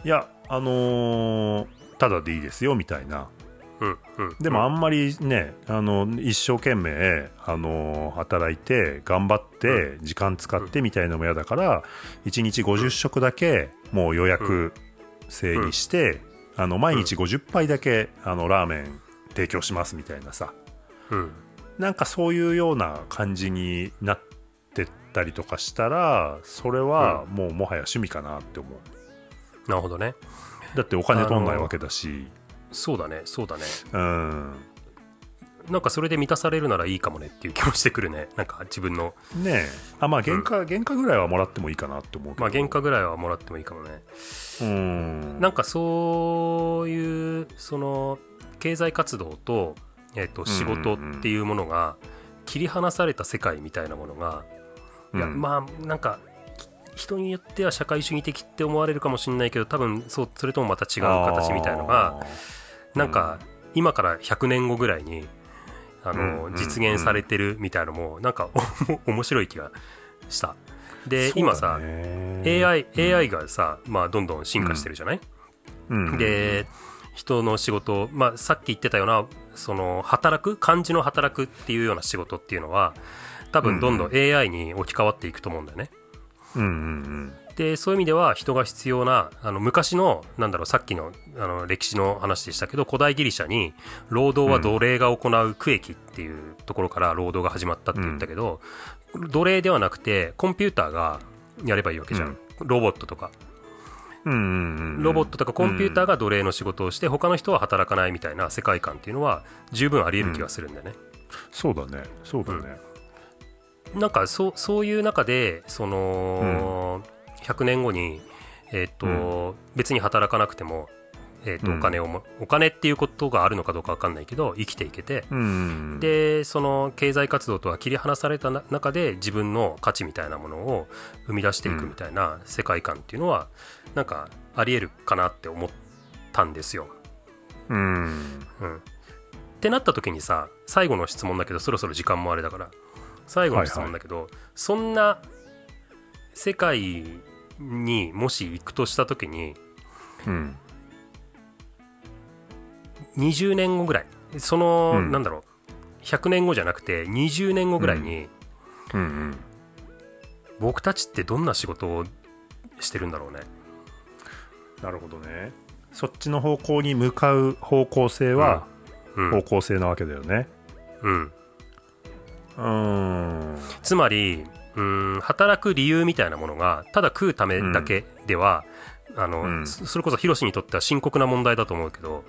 いやあのー、ただでいいですよみたいな。でもあんまりねあの一生懸命あの働いて頑張って時間使ってみたいなのも嫌だから1日50食だけもう予約制にしてあの毎日50杯だけあのラーメン提供しますみたいなさ、うん、なんかそういうような感じになってったりとかしたらそれはもうもはや趣味かなって思う、なるほどね。だってお金取んないわけだし。そうだねそうだね。うん。なんかそれで満たされるならいいかもねっていう気もしてくるね。なんか自分の。ねえ。あまあ原価、うん、原価ぐらいはもらってもいいかなって思うけど。まあ原価ぐらいはもらってもいいかもね。うん。なんかそういうその経済活動と,、えー、と仕事っていうものが切り離された世界みたいなものが、いやまあなんか人によっては社会主義的って思われるかもしれないけど多分そうそれともまた違う形みたいのがなんか今から100年後ぐらいにあの、実現されてるみたいのもなんか 面白い気がした。で今さ AI, AI がさ、まあ、どんどん進化してるじゃない、で人の仕事、まあ、さっき言ってたようなその働く漢字の働くっていうような仕事っていうのは多分どんどん AI に置き換わっていくと思うんだよね。うんうんうん。でそういう意味では人が必要なあの昔のなんだろうさっきのあの歴史の話でしたけど古代ギリシャに労働は奴隷が行う区域っていうところから労働が始まったって言ったけど、うん、奴隷ではなくてコンピューターがやればいいわけじゃん、うん、ロボットとか。ロボットとかコンピューターが奴隷の仕事をして他の人は働かないみたいな世界観っていうのは十分ありえる気がするんだよね、そうだね。そうだね、なんかそそういう中でその、うん、100年後に、えーと、うん、別に働かなくても、えーと、お金をもお金っていうことがあるのかどうか分かんないけど生きていけて、うん、でその経済活動とは切り離された中で自分の価値みたいなものを生み出していくみたいな世界観っていうのは、うん、なんかありえるかなって思ったんですよ。うん、うん、ってなった時にさ最後の質問だけどそろそろ時間もあれだから。最後の質問だけど、はいはい、そんな世界にもし行くとした時に、うん、20年後ぐらい。その、うん、なんだろう。100年後じゃなくて20年後ぐらいに、うん。うんうん、僕たちってどんな仕事をしてるんだろうね。なるほどね。そっちの方向に向かう方向性は方向性なわけだよね。うん。うん。つまりうん働く理由みたいなものがただ食うためだけでは、うん、あの、うん、それこそヒロシにとっては深刻な問題だと思うけど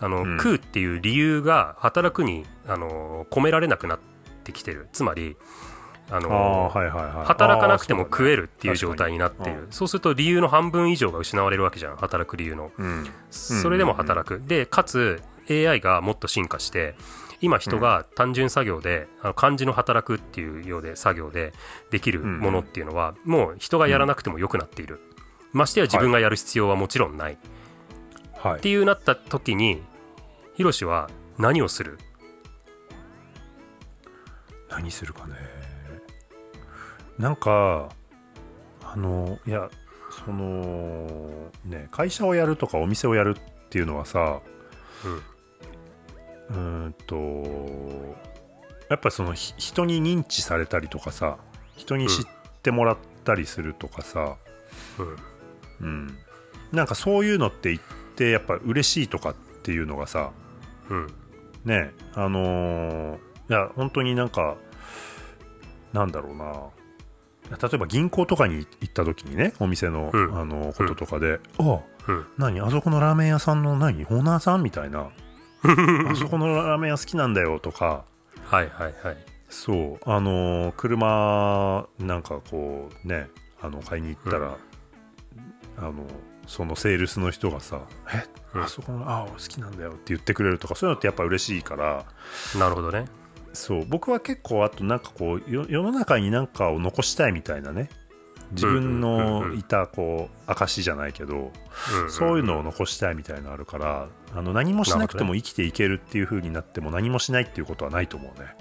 あの、うん、食うっていう理由が働くにあの込められなくなってきてる。つまり働かなくても食えるっていう状態になっている。そう,、すると理由の半分以上が失われるわけじゃん働く理由の、それでも働く、でかつ AI がもっと進化して今人が単純作業で、あの漢字の働くっていうようで作業でできるものっていうのは、もう人がやらなくてもよくなっている、ましてや自分がやる必要はもちろんない、はい、っていうなった時にヒロシは何をする？何するかね。なんかあのいやそのね会社をやるとかお店をやるっていうのはさうーんとやっぱそのひ人に認知されたりとかさ人に知ってもらったりするとかさ、うん。うん、なんかそういうのって言ってやっぱ嬉しいとかっていうのがさうん。ねあのーいや本当になんかなんだろうな。例えば銀行とかに行った時にねお店の、うん。あのこととかで「あうん。何あそこのラーメン屋さんの何オーナーさん?」みたいな「あそこのラーメン屋好きなんだよ」とか。はいはいはい。そうあのー車なんかこうねあの買いに行ったら、あのそのセールスの人がさ「え、うん。あそこのあ好きなんだよ」って言ってくれるとかそういうのってやっぱ嬉しいから。なるほどね。そう。僕は結構あとなんかこうよ世の中に何かを残したいみたいなね。自分のいたこう証じゃないけど、そういうのを残したいみたいなのあるからあの何もしなくても生きていけるっていう風になっても何もしないっていうことはないと思うね。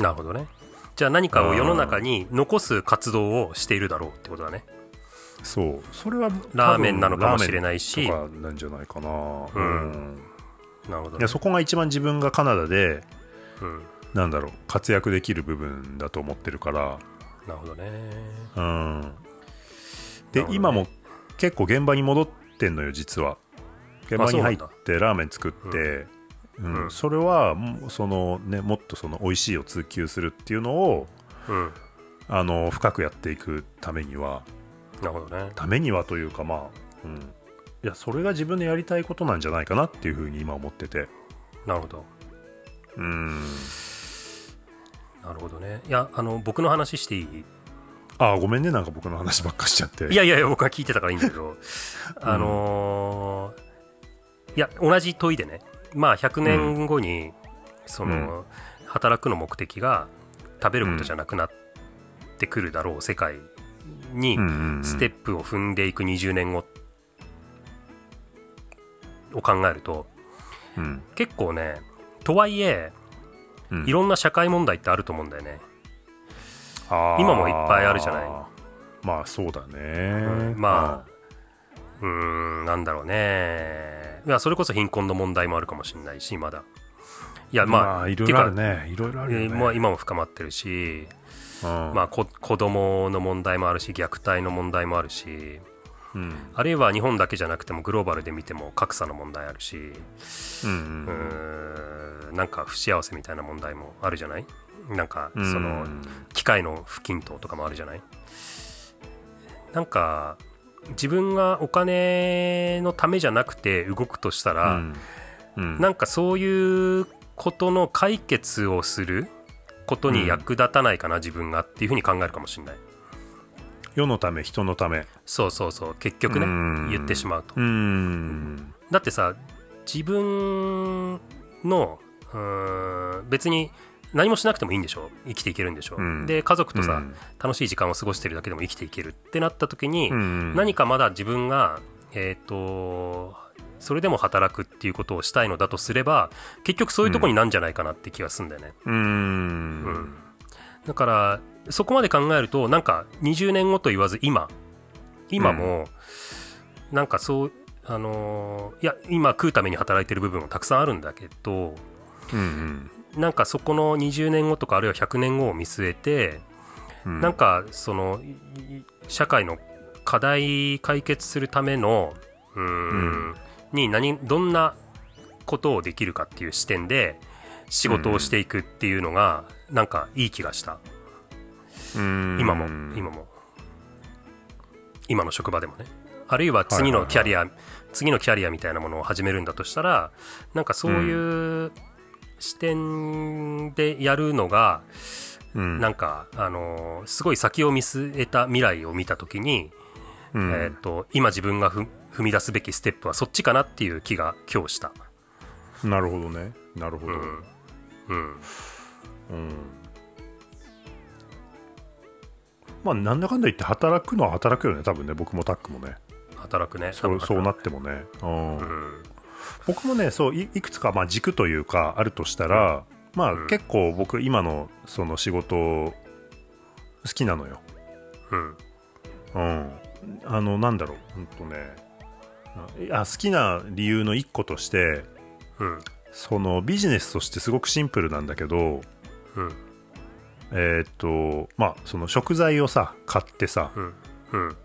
なるほどね。じゃあ何かを世の中に残す活動をしているだろうってことだねそう。それはラーメンなのかもしれないし。とかなんじゃないかな、うん。なるほどね。いやそこが一番自分がカナダでうん。なんだろう活躍できる部分だと思ってるから。なるほどね。うん。なで、ね。今も結構現場に戻ってんのよ実は。現場に入っあてラーメン作って、うん。うん。それはその、ね、もっとその美味しいを追求するっていうのをうん。あの深くやっていくためにはなるほどね。ためにはというかまあ、うん、いやそれが自分でやりたいことなんじゃないかなっていうふうに今思ってて。なるほど。うん。なるほどね。いやあの僕の話していい？あごめんね。なんか僕の話ばっかしちゃって。いやいやいや僕は聞いてたからいいんだけど。あのーいや同じ問いでね。まあ100年後に、その、働くの目的が食べることじゃなくなってくるだろう世界にうんうんうん。ステップを踏んでいく20年後を考えるとうん。結構ねとはいえうん。いろんな社会問題ってあると思うんだよね、今もいっぱいあるじゃない。まあそうだね、まあうーんなんだろうね。いやそれこそ貧困の問題もあるかもしれないしまだ。いやまあ、まあいろいろあるね。いろいろあるよね、えーまあ、今も深まってるし、うんまあ、こ子供の問題もあるし虐待の問題もあるしうんあるいは日本だけじゃなくてもグローバルで見ても格差の問題あるしうんうーんなんか不幸せみたいな問題もあるじゃない？なんかうん。その機械の不均等とかもあるじゃない？なんか自分がお金のためじゃなくて動くとしたら、うん。うん。なんかそういうことの解決をすることに役立たないかな、自分がっていうふうに考えるかもしれない。世のため人のため。そうそうそう。結局ねうん。言ってしまうと。うん。だってさ自分のうーん別に何もしなくてもいいんでしょ？生きていけるんでしょ、うん。で家族とさ、うん。楽しい時間を過ごしてるだけでも生きていけるってなった時に、うん。何かまだ自分がえっ、とそれでも働くっていうことをしたいのだとすれば結局そういうとこになんじゃないかなって気がするんだよね、うん。うん。だからそこまで考えるとなんか20年後と言わず今。今もなんかそうあのーいや今食うために働いてる部分もたくさんあるんだけどうんなんかそこの20年後とかあるいは100年後を見据えて、うん。なんかそのい社会の課題解決するためのうーんに何どんなことをできるかっていう視点で仕事をしていくっていうのがなんかいい気がした。うん。今も今も。今の職場でもね。あるいは次のキャリア、次のキャリアみたいなものを始めるんだとしたらなんかそういう視点でやるのが、うん。なんか、あのーすごい先を見据えた未来を見た時に、うん。えー、と今自分がふ踏み出すべきステップはそっちかなっていう気が今日した。なるほどね。なるほど。うん。うん。うん。まあなんだかんだ言って働くのは働くよね多分ね僕もタックもね。働くね。そうそうなっってもね、うん。うん。僕もねそういいくつかまあ軸というかあるとしたら、まあうん。結構僕今のその仕事好きなのよ。うん。うん、あのなんだろう。ほんとねあ好きな理由の一個としてうん。そのビジネスとしてすごくシンプルなんだけどうん。えーっとまあその食材をさ買ってさうん。うん。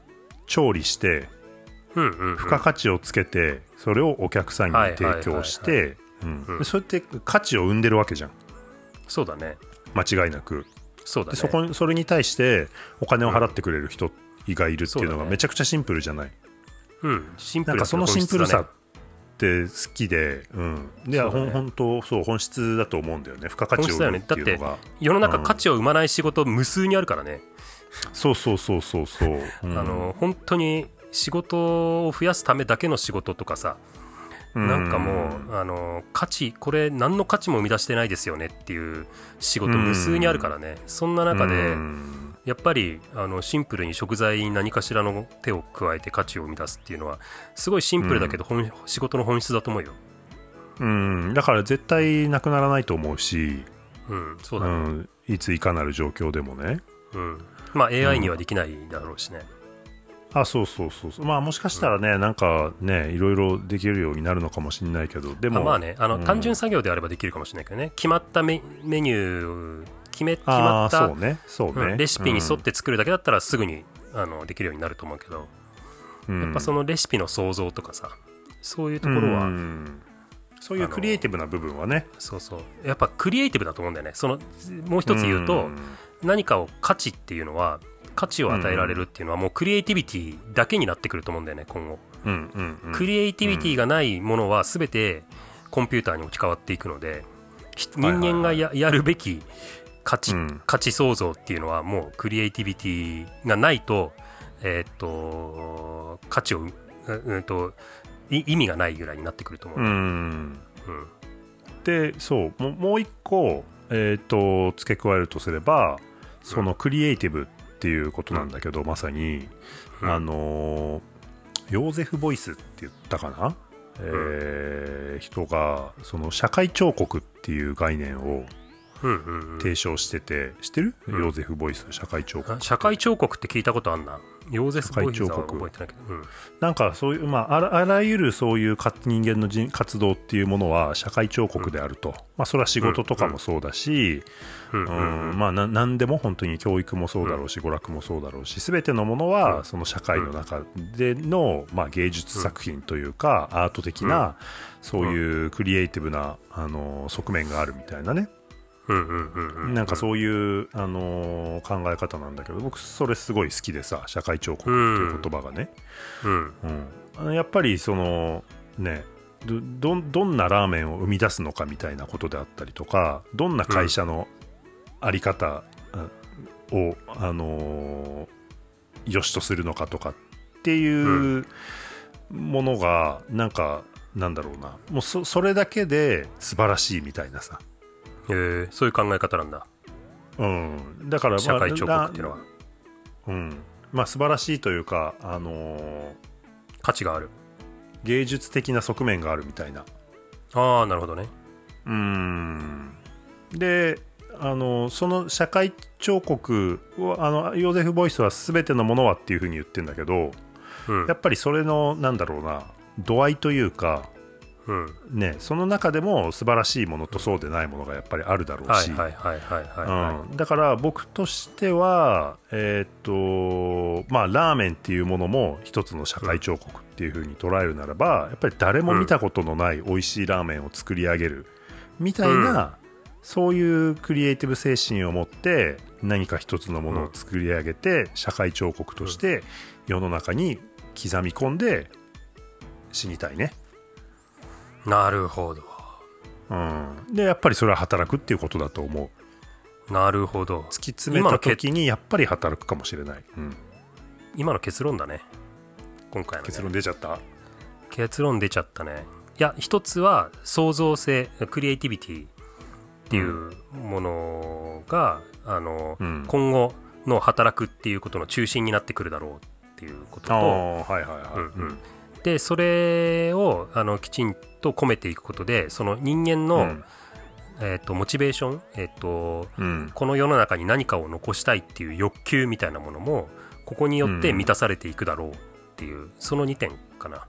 調理してうんうん付加価値をつけてそれをお客さんに提供してそれって価値を生んでるわけじゃん。そうだね。間違いなく。そうだね。でそこにそれに対してお金を払ってくれる人がいるっていうのがめちゃくちゃシンプルじゃない。うんシンプルなんかそのシンプルさだって好きで、うん、で、そうだね。本当そう本質だと思うんだよね。付加価値を生むっていうのが、世の中価値を生まない仕事無数にあるからね、そうそうそうそうそう、うん。あの本当に仕事を増やすためだけの仕事とかさ、なんかもうあの価値これ何の価値も生み出してないですよねっていう仕事無数にあるからね、そんな中で、うんやっぱりあのシンプルに食材に何かしらの手を加えて価値を生み出すっていうのはすごいシンプルだけど、本仕事の本質だと思うよ。うん、だから絶対なくならないと思うし、うん、そううだね。ん、いついかなる状況でもね。うん。まあ AI にはできないだろうしね。あそうそうそうそう。まあもしかしたらね、なんかねいろいろできるようになるのかもしれないけど。でもあまあね、あの、うん。単純作業であればできるかもしれないけどね、決まったメメニュー、決め決あまったーそうね。そうね、うんレシピに沿って作るだけだったらすぐに、あのできるようになると思うけど、うん、やっぱそのレシピの創造とかさ、そういうところは、うん。そういうクリエイティブな部分はね。そうそう、やっぱクリエイティブだと思うんだよね。そのもう一つ言うと、ん。何かを価値っていうのは、価値を与えられるっていうのはもうクリエイティビティだけになってくると思うんだよね、今後。うんうんうん。クリエイティビティがないものは全てコンピューターに置き換わっていくので人間がややるべき価値,、うん。価値創造っていうのはもうクリエイティビティがないと,、えーっと価値を、うんうんとい意味がないぐらいになってくると思う。うん。うん。でそうもうもう一個、えー、と付け加えるとすればそのクリエイティブっていうことなんだけど、まさに、うん。あのーヨーゼフ・ボイスって言ったかな、えー人がその社会彫刻っていう概念をうんうんうん提唱してて、知ってる、うん。ヨーゼフ・ボイス社会彫刻。あ社会彫刻って聞いたことあんな。ヨーゼフ・ボイスは覚えてないけど。うん。なんかそういう、まあ、あらあらゆるそういうか人間の人活動っていうものは社会彫刻であると、まあ、それは仕事とかもそうだし、うん。うん。うん。まあ、な何でも本当に教育もそうだろうし、娯楽もそうだろうし全てのものはその社会の中での、まあ、芸術作品というか、アート的なそういうクリエイティブなあの側面があるみたいなね、うんうんうんうんなんかそういう、あの考え方なんだけど僕それすごい好きでさ社会彫刻っていう言葉がね、うん。うん、やっぱりそのねどどどんなラーメンを生み出すのかみたいなことであったりとかどんな会社のあり方あを、あのー良しとするのかとかっていうものがなんかなんだろうな。もうそそれだけで素晴らしいみたいなさ、へーそういう考え方なんだ。うん、だから、まあ社会彫刻っていうのは。うんまあ、素晴らしいというか、あのー価値がある。芸術的な側面があるみたいなああ、なるほどね。うーんであのその社会彫刻をあのヨーゼフ・ボイスは全てのものはっていうふうに言ってるんだけどうんやっぱりそれのなんだろうな度合いというか、うん。ね、その中でも素晴らしいものとそうでないものがやっぱりあるだろうし、はいはいはいはいはいはうん、だから僕としては、えーっとまあ、ラーメンっていうものも一つの社会彫刻っていう風に捉えるならばやっぱり誰も見たことのない美味しいラーメンを作り上げるみたいな、そういうクリエイティブ精神を持って何か一つのものを作り上げて、社会彫刻として世の中に刻み込んで死にたいね。い。なるほど。うん、でやっぱりそれは働くっていうことだと思う。なるほど。突き詰めた時にやっぱり働くかもしれない、うん、今の結論だね。今回の、ね、結論出ちゃった？結論出ちゃったね。いや、一つは創造性、クリエイティビティっていうものが、あの、うん今後の働くっていうことの中心になってくるだろうっていうことと、はいはいはい、うんうんでそれをあのきちんと込めていくことでその人間の、うん。えー、とモチベーション、えーとうん。この世の中に何かを残したいっていう欲求みたいなものもここによって満たされていくだろうっていう、その2点かな。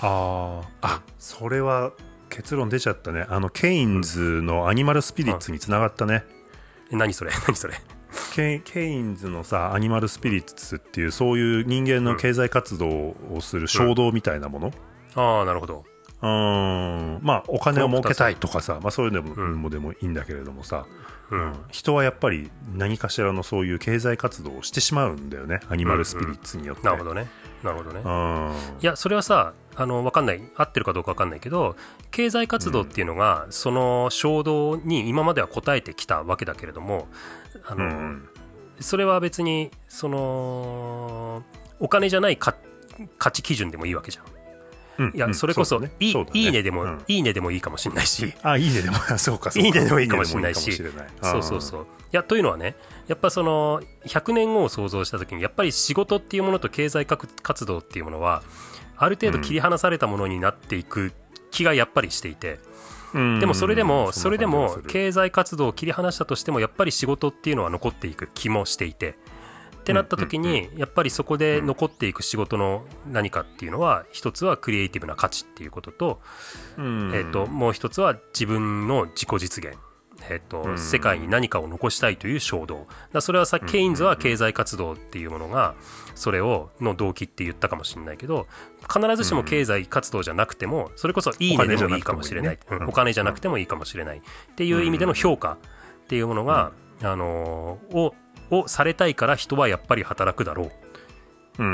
ああそれは結論出ちゃったね。あのケインズのアニマルスピリッツにつながったね、うん、何それ？何それ？ケケインズのさアニマルスピリッツっていうそういう人間の経済活動をする衝動みたいなもの、うん、ああなるほど。うん。まあお金を儲けたいとかさ、まあ、そういうのも,、でもいいんだけれどもさ、うん、人はやっぱり何かしらのそういう経済活動をしてしまうんだよねアニマルスピリッツによって、なるほどね。なるほどね。いやそれはさあの分かんない。合ってるかどうか分かんないけど経済活動っていうのが、その衝動に今までは応えてきたわけだけれどもあの、それは別にそのお金じゃない価値基準でもいいわけじゃん。いや、それこそ、いいね。でも、いいねでもいいかもしれないし。あ、いいねでも、そうか、いいねでもいいかもしれない。し。そうそうそう。いや、というのはね、やっぱその、100年後を想像した時に、やっぱり仕事っていうものと経済活動っていうものは、ある程度切り離されたものになっていく気がやっぱりしていて。でもそれでも、それでも経済活動を切り離したとしてもやっぱり仕事っていうのは残っていく気もしていて。ってなった時に、やっぱりそこで残っていく仕事の何かっていうのは一つはクリエイティブな価値っていうことと,、えー、ともう一つは自分の自己実現えーと世界に何かを残したいという衝動。だそれはさケインズは経済活動っていうものがそれをの動機って言ったかもしれないけど必ずしも経済活動じゃなくてもそれこそいいね。でもいいかもしれない。お金じゃなくてもいいかもしれないっていう意味での評価っていうものが、あのををされたいから人はやっぱり働くだろう。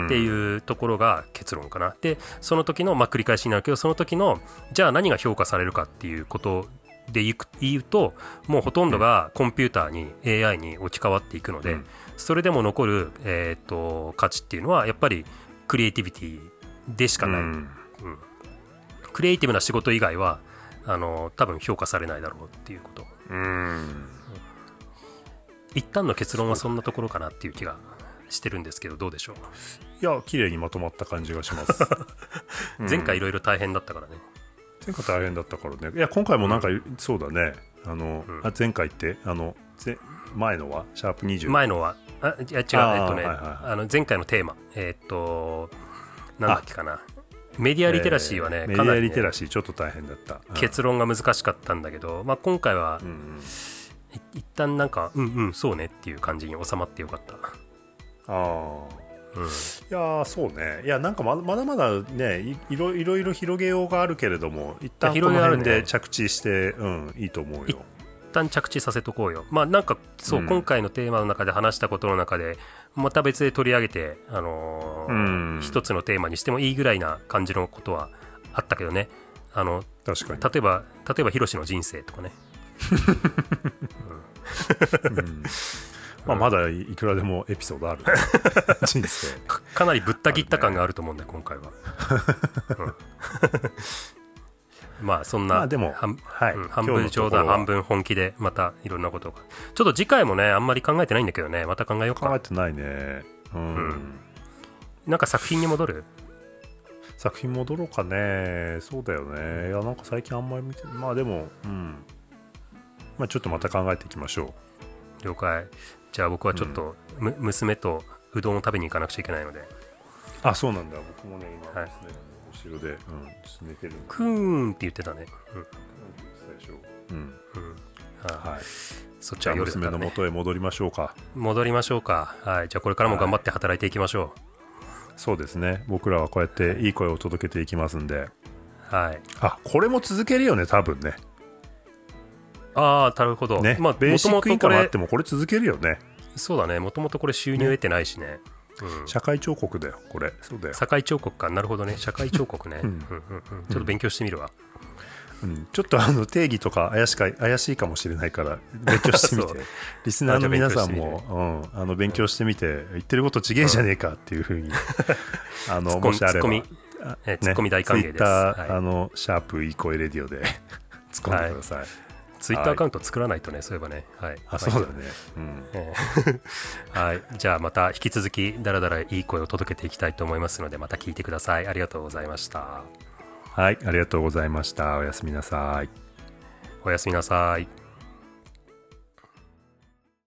っていうところが結論かな。でその時の、まあ、繰り返しになるけどその時のじゃあ何が評価されるかっていうことで言うともうほとんどがコンピューターに AI に置き換わっていくので、うん、それでも残る、えーと、価値っていうのはやっぱりクリエイティビティでしかない、うん、うん、クリエイティブな仕事以外はあの多分評価されないだろうっていうこと。うん。一旦の結論はそんなところかなっていう気がしてるんですけどどうでしょう？いや綺麗にまとまった感じがします。前回いろいろ大変だったからね、前回大変だったからね。いや今回もなんか、うん、そうだね。あの、うん、あ前回ってあの前のは？シャープ20前のは？あいや違う。えっとね、はいはい、あの前回のテーマ。えー、っとなんだっけかな。メディアリテラシーはね、えー、メディアリテラシーちょっと大変だった、結論が難しかったんだけど、まあ、今回は、うんうん。一旦なんかうんうんそうねっていう感じに収まってよかった。ああうん、いやそうね。いやなんかままだまだねいろいろいろ広げようがあるけれども一旦この辺で着地して、うん、いいと思うよ。一旦着地させとこうよ。まあなんかそう、うん、今回のテーマの中で話したことの中でまた別で取り上げて、あのー、うん、一つのテーマにしてもいいぐらいな感じのことはあったけどね。あの確かに。例えば例えばヒロシの人生とかね。うんまあ、まだいくらでもエピソードある。人生かなりぶった切った感があると思うんだよ今回は、うん、まあそんな、まあ、でも半,、はい。うん、半分冗談半分本気でまたいろんなことが。ちょっと次回もねあんまり考えてないんだけどね。また考えようか。考えてないね。うん、うん、なんか作品に戻る？作品戻ろうかね。そうだよね。いやなんか最近あんまり見てまあでもうん。まあ、ちょっとまた考えていきましょう。了解じゃあ僕はちょっと、うん、娘とうどんを食べに行かなくちゃいけないので。あそうなんだ。僕もね今、はい、後ろで、うん、寝てるクーンって言ってたね。うん。最初。うん、うん。はい、そっちは娘の元へ戻りましょうか。戻りましょうか。はい。じゃあこれからも頑張って働いていきましょう、はい、そうですね。僕らはこうやっていい声を届けていきますんで。はい。あこれも続けるよね多分ねああなるほど、ね。まあ、ベーシックインカムあってもこれ続けるよね。そうだね。もともとこれ収入得てないしね、うん、社会彫刻だよこれ。そうだよ。社会彫刻か。なるほどね。社会彫刻ね、うん。うんうんちょっと勉強してみるわ、うん、ちょっとあの定義とか怪しか怪しいかもしれないから勉強してみて。リスナーの皆さんも、うん、あの勉強してみて、言ってることちげえじゃねえかっていうふうに、あのもしあれば、ね、ツッコミ大歓迎です。はい、あのシャープいい声レディオで。突っ込んでください、はいツイッターアカウント作らないとね、そういえばね。はい。あ、そうだね。うん。はい。じゃあまた引き続き、だらだらいい声を届けていきたいと思いますので、また聞いてください。ありがとうございました。はい。ありがとうございました。おやすみなさい。おやすみなさい。